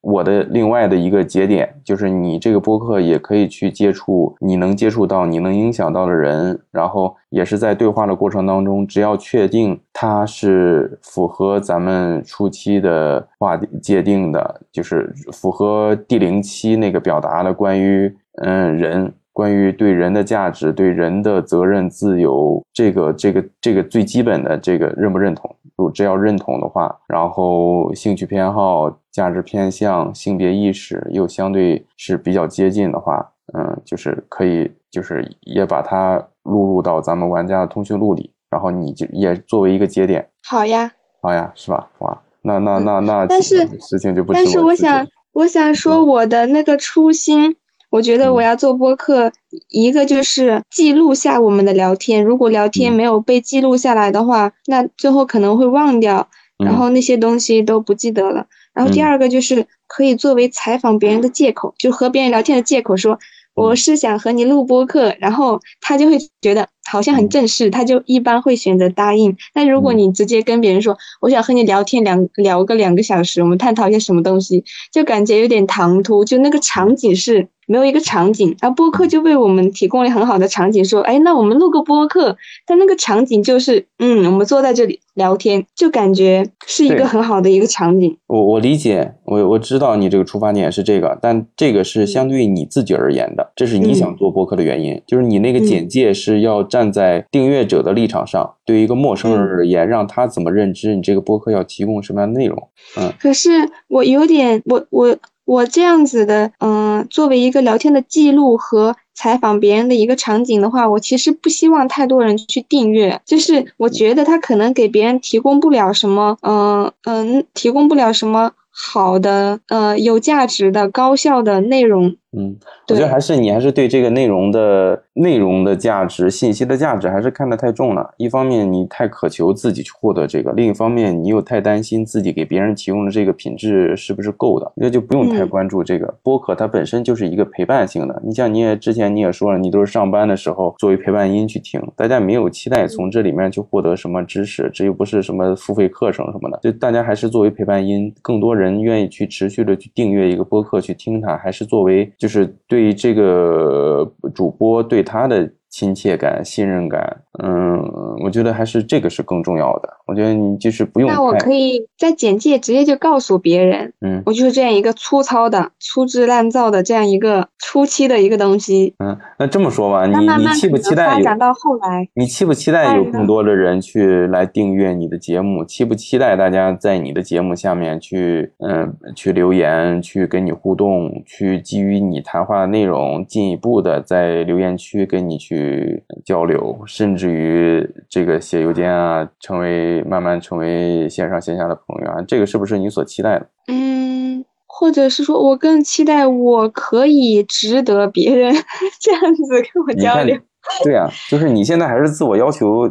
我的另外的一个节点就是，你这个播客也可以去接触你能接触到、你能影响到的人，然后也是在对话的过程当中，只要确定它是符合咱们初期的话界定的，就是符合第零期那个表达的关于嗯人、关于对人的价值、对人的责任、自由这个这个这个最基本的这个认不认同？如果只要认同的话，然后兴趣偏好、价值偏向、性别意识又相对是比较接近的话，嗯，就是可以，就是也把它录入到咱们玩家的通讯录里，然后你就也作为一个节点，好呀，好呀，是吧？哇，那那那那，但是事情就不，但是我想，我想说我的那个初心。我觉得我要做播客，一个就是记录下我们的聊天。如果聊天没有被记录下来的话，那最后可能会忘掉，然后那些东西都不记得了。然后第二个就是可以作为采访别人的借口，就和别人聊天的借口，说我是想和你录播客，然后他就会觉得好像很正式，他就一般会选择答应。但如果你直接跟别人说我想和你聊天两聊个两个小时，我们探讨一些什么东西，就感觉有点唐突，就那个场景是。没有一个场景，而播客就为我们提供了很好的场景。说，哎，那我们录个播客，但那个场景就是，嗯，我们坐在这里聊天，就感觉是一个很好的一个场景。我我理解，我我知道你这个出发点是这个，但这个是相对于你自己而言的，这是你想做播客的原因，就是你那个简介是要站在订阅者的立场上，对于一个陌生人而言，让他怎么认知你这个播客要提供什么样的内容。嗯，可是我有点，我我。我这样子的，嗯，作为一个聊天的记录和采访别人的一个场景的话，我其实不希望太多人去订阅，就是我觉得他可能给别人提供不了什么，嗯嗯，提供不了什么好的，呃，有价值的、高效的内容。嗯，我觉得还是你还是对这个内容的内容的价值、信息的价值还是看得太重了。一方面你太渴求自己去获得这个，另一方面你又太担心自己给别人提供的这个品质是不是够的，那就不用太关注这个。播客它本身就是一个陪伴性的，你像你也之前你也说了，你都是上班的时候作为陪伴音去听，大家没有期待从这里面去获得什么知识，这又不是什么付费课程什么的，就大家还是作为陪伴音，更多人愿意去持续的去订阅一个播客去听它，还是作为。就就是对这个主播对他的。亲切感、信任感，嗯，我觉得还是这个是更重要的。我觉得你就是不用。那我可以在简介直接就告诉别人，嗯，我就是这样一个粗糙的、粗制滥造的这样一个初期的一个东西。嗯，那这么说吧，你你期不期待发展到后来？你期不期待有更多的人去来订阅你的节目？期不期待大家在你的节目下面去，嗯，去留言、去跟你互动、去基于你谈话的内容进一步的在留言区跟你去。去交流，甚至于这个写邮件啊，成为慢慢成为线上线下的朋友啊，这个是不是你所期待的？嗯，或者是说我更期待我可以值得别人 这样子跟我交流。对啊，就是你现在还是自我要求，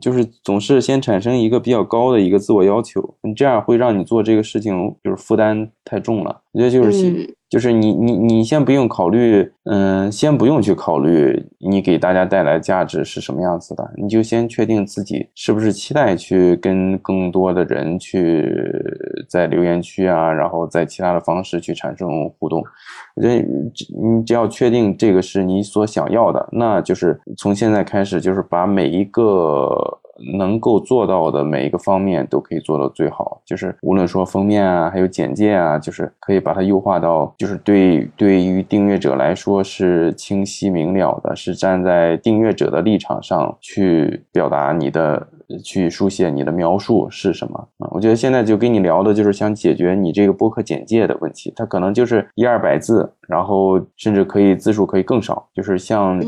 就是总是先产生一个比较高的一个自我要求，你这样会让你做这个事情就是负担太重了。我觉得就是。就是你你你先不用考虑，嗯，先不用去考虑你给大家带来价值是什么样子的，你就先确定自己是不是期待去跟更多的人去在留言区啊，然后在其他的方式去产生互动。我觉得你只要确定这个是你所想要的，那就是从现在开始，就是把每一个。能够做到的每一个方面都可以做到最好，就是无论说封面啊，还有简介啊，就是可以把它优化到，就是对对于订阅者来说是清晰明了的，是站在订阅者的立场上去表达你的。去书写你的描述是什么啊？我觉得现在就跟你聊的就是想解决你这个播客简介的问题，它可能就是一二百字，然后甚至可以字数可以更少，就是像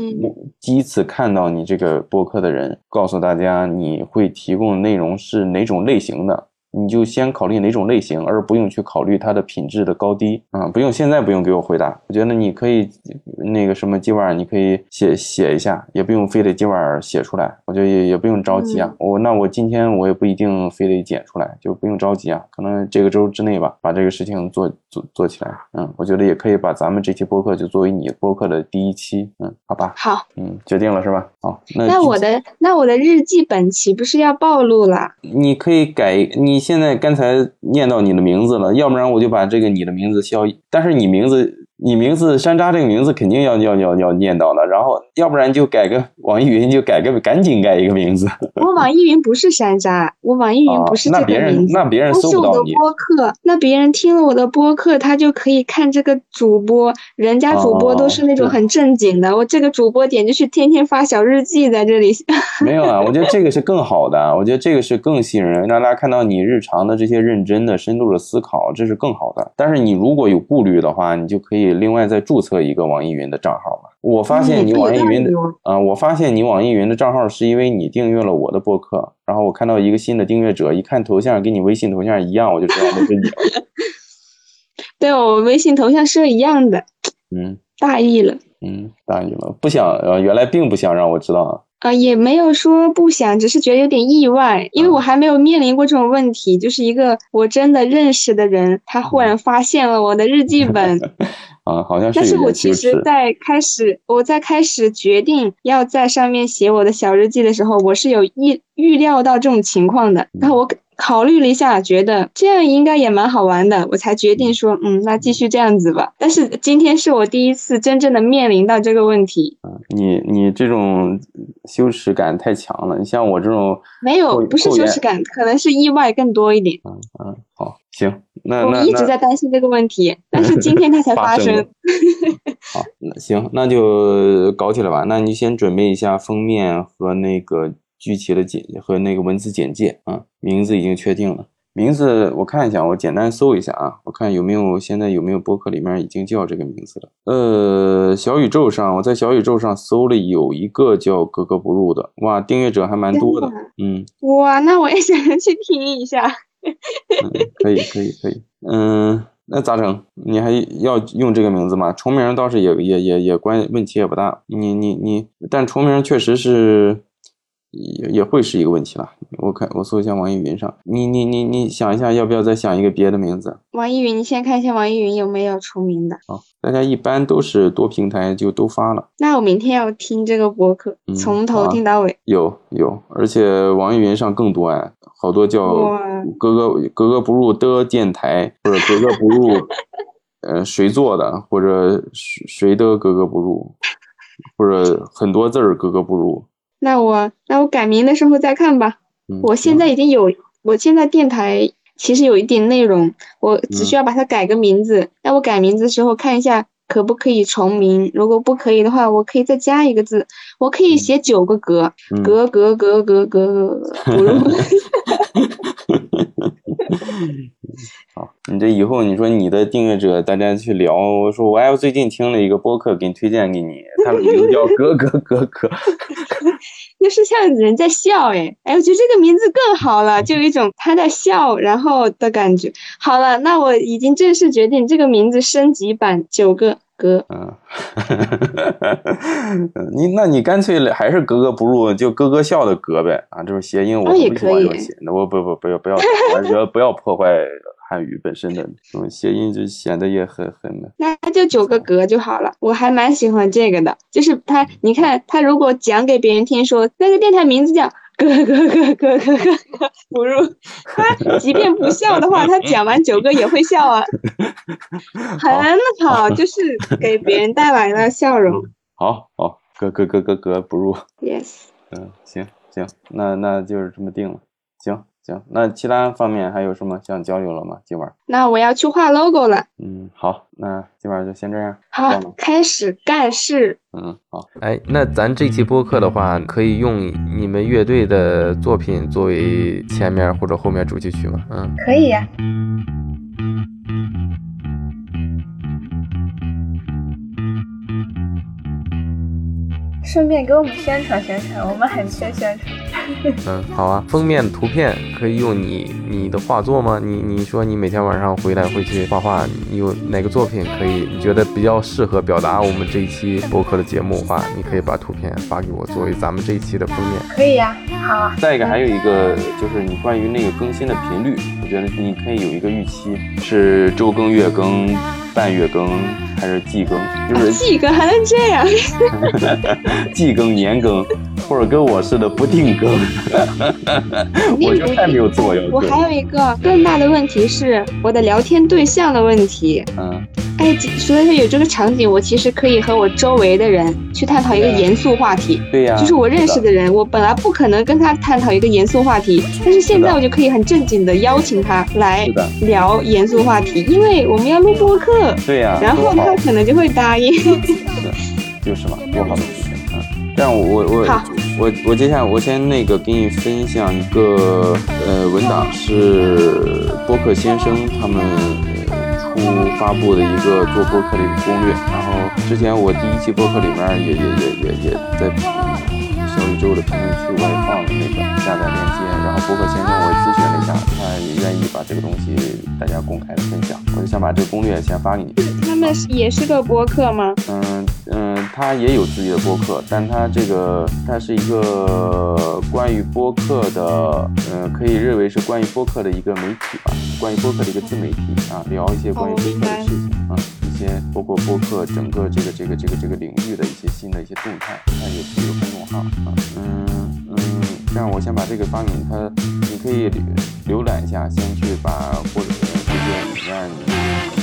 第一次看到你这个播客的人，告诉大家你会提供的内容是哪种类型的。你就先考虑哪种类型，而不用去考虑它的品质的高低啊！不用，现在不用给我回答。我觉得你可以那个什么，今晚你可以写写一下，也不用非得今晚写出来。我觉得也也不用着急啊。我那我今天我也不一定非得剪出来，就不用着急啊。可能这个周之内吧，把这个事情做做做起来。嗯，我觉得也可以把咱们这期播客就作为你播客的第一期。嗯，好吧。好。嗯，决定了是吧？好。那我的那我的日记本岂不是要暴露了？你可以改你。现在刚才念到你的名字了，要不然我就把这个你的名字消。但是你名字你名字山楂这个名字肯定要要要要念到的，然后要不然就改个网易云就改个赶紧改一个名字。我网易云不是山楂，我网易云不是这个哦那别人名字。那别人那是我的搜不到你。播客，那别人听了我的播客，他就可以看这个主播，人家主播都是那种哦很正经的，我这个主播点就是天天发小日记在这里。没有啊，我觉得这个是更好的，我觉得这个是更吸引人，让大家看到你日常的这些认真的、深度的思考，这是更好的。但是你如果有顾虑的话，你就可以另外再注册一个网易云的账号嘛。我发现你嗯网易云的啊、我发现你网易云的账号是因为你订阅了我的播客，然后我看到一个新的订阅者，一看头像跟你微信头像一样，我就知道那是你了。对我微信头像是一样的，嗯大意了。嗯，大意了，不想呃，原来并不想让我知道啊。啊、也没有说不想，只是觉得有点意外，因为嗯我还没有面临过这种问题，就是一个我真的认识的人，他忽然发现了我的日记本，啊，好像是但是我其实。在开始我在开始决定要在上面写我的小日记的时候，我是有意预料到这种情况的，然后我考虑了一下，觉得这样应该也蛮好玩的，我才决定说，嗯，那继续这样子吧。但是今天是我第一次真正的面临到这个问题，你你这种羞耻感太强了，你像我这种，没有不是羞耻感，可能是意外更多一点。嗯嗯，好，行，那我那那一直在担心这个问题，但是今天它才发生发生。好，那行，那就搞起来吧。那你先准备一下封面和那个剧情的简和那个文字简介啊，名字已经确定了。名字我看一下，我简单搜一下啊，我看有没有现在有没有博客里面已经叫这个名字了。呃，小宇宙上我在小宇宙上搜了有一个叫格格不入的，哇，订阅者还蛮多的嗯。哇，那我也想去听一下。嗯，可以，可以，可以。嗯，那咋整？你还要用这个名字吗？重名倒是也也也也关问题也不大。你你你，但重名确实是也也会是一个问题了。我看我搜一下网易云上，你你你你想一下，要不要再想一个别的名字？网易云，你先看一下网易云有没有重名的。好，大家一般都是多平台就都发了。那我明天要听这个博客，嗯从头听到尾。有有，而且网易云上更多哎，好多叫格格格格不入的电台，或者格格不入，呃，谁做的，或者谁谁的格格不入，或者很多字儿格格不入。那我那我改名的时候再看吧。嗯，我现在已经有，我现在电台其实有一点内容，我只嗯需要把它改个名字。那我改名字的时候看一下可不可以重名，如果不可以的话，我可以再加一个字，我可以写九个格，格格格格格格不入。好，你这以后你说你的订阅者大家去聊，我说我哎，我最近听了一个播客，给你推荐给你，他的名字叫哥哥哥哥。就是像人在笑哎，哎，我觉得这个名字更好了，就有一种他在笑然后的感觉。好了，那我已经正式决定这个名字升级版九个格。嗯，你那你干脆还是格格不入，就咯咯笑的格呗啊，这种谐音我不喜欢可以这种谐，那我不不不要不要我觉得不要破坏汉语本身的这种谐音，就显得也很很那就九个格就好了，我还蛮喜欢这个的。就是他，你看他如果讲给别人听说那个电台名字叫 咯咯咯咯咯咯咯不入，他即便不笑的话，他讲完九个也会笑啊，很好，就是给别人带来了笑容。好好格格格格格不入，Yes，嗯，行行，那那就是这么定了，行行，那其他方面还有什么想交流了吗？今晚那我要去画 logo 了。嗯好，那今晚就先这样，好，开始干事。嗯好，哎，那咱这期播客的话，可以用你们乐队的作品作为前面或者后面主题曲吗？嗯，可以呀、顺便给我们宣传宣传，我们很缺宣传。嗯，好啊。封面图片可以用你你的画作吗？你你说你每天晚上回来会去画画，你有哪个作品可以你觉得比较适合表达我们这一期播客的节目的话，你可以把图片发给我，作为咱们这一期的封面。可以呀、好啊。再一个还有一个就是你关于那个更新的频率，我觉得你可以有一个预期，是周更、月更、半月更还是季更？就是季更还能这样？季更、年更，或者跟我似的不定更。我就太没有自我要求。我还有一个更大的问题是我的聊天对象的问题。嗯哎，哎，所以说有这个场景，我其实可以和我周围的人去探讨一个严肃话题。对呀，就是我认识的人，我本来不可能跟他探讨一个严肃话题，但是现在我就可以很正经的邀请他来聊严肃话题，因为我们要录播客。对呀，然后他可能就会答应。是，就是嘛，多好的事情啊！这样我我我我我接下来我先那个给你分享一个呃文档，是播客先生他们。出发布的一个做播客的一个攻略，然后之前我第一期播客里面也也也也也在小宇宙的评论区我也放了那个下载链接，然后播客先生我咨询了一下，他也愿意把这个东西大家公开的分享，我就想把这个攻略先发给你。他们也是个播客吗？嗯嗯，他也有自己的播客，但他这个他是一个关于播客的，嗯，可以认为是关于播客的一个媒体吧，关于播客的一个自媒体啊，聊一些关。于播客的事情啊，一些包括播客整个这个这个这个这个领域的一些新的一些动态，它有自己的公众好，嗯嗯，这样我先把这个发给你，他你可以浏浏览一下，先去把或者这些里面你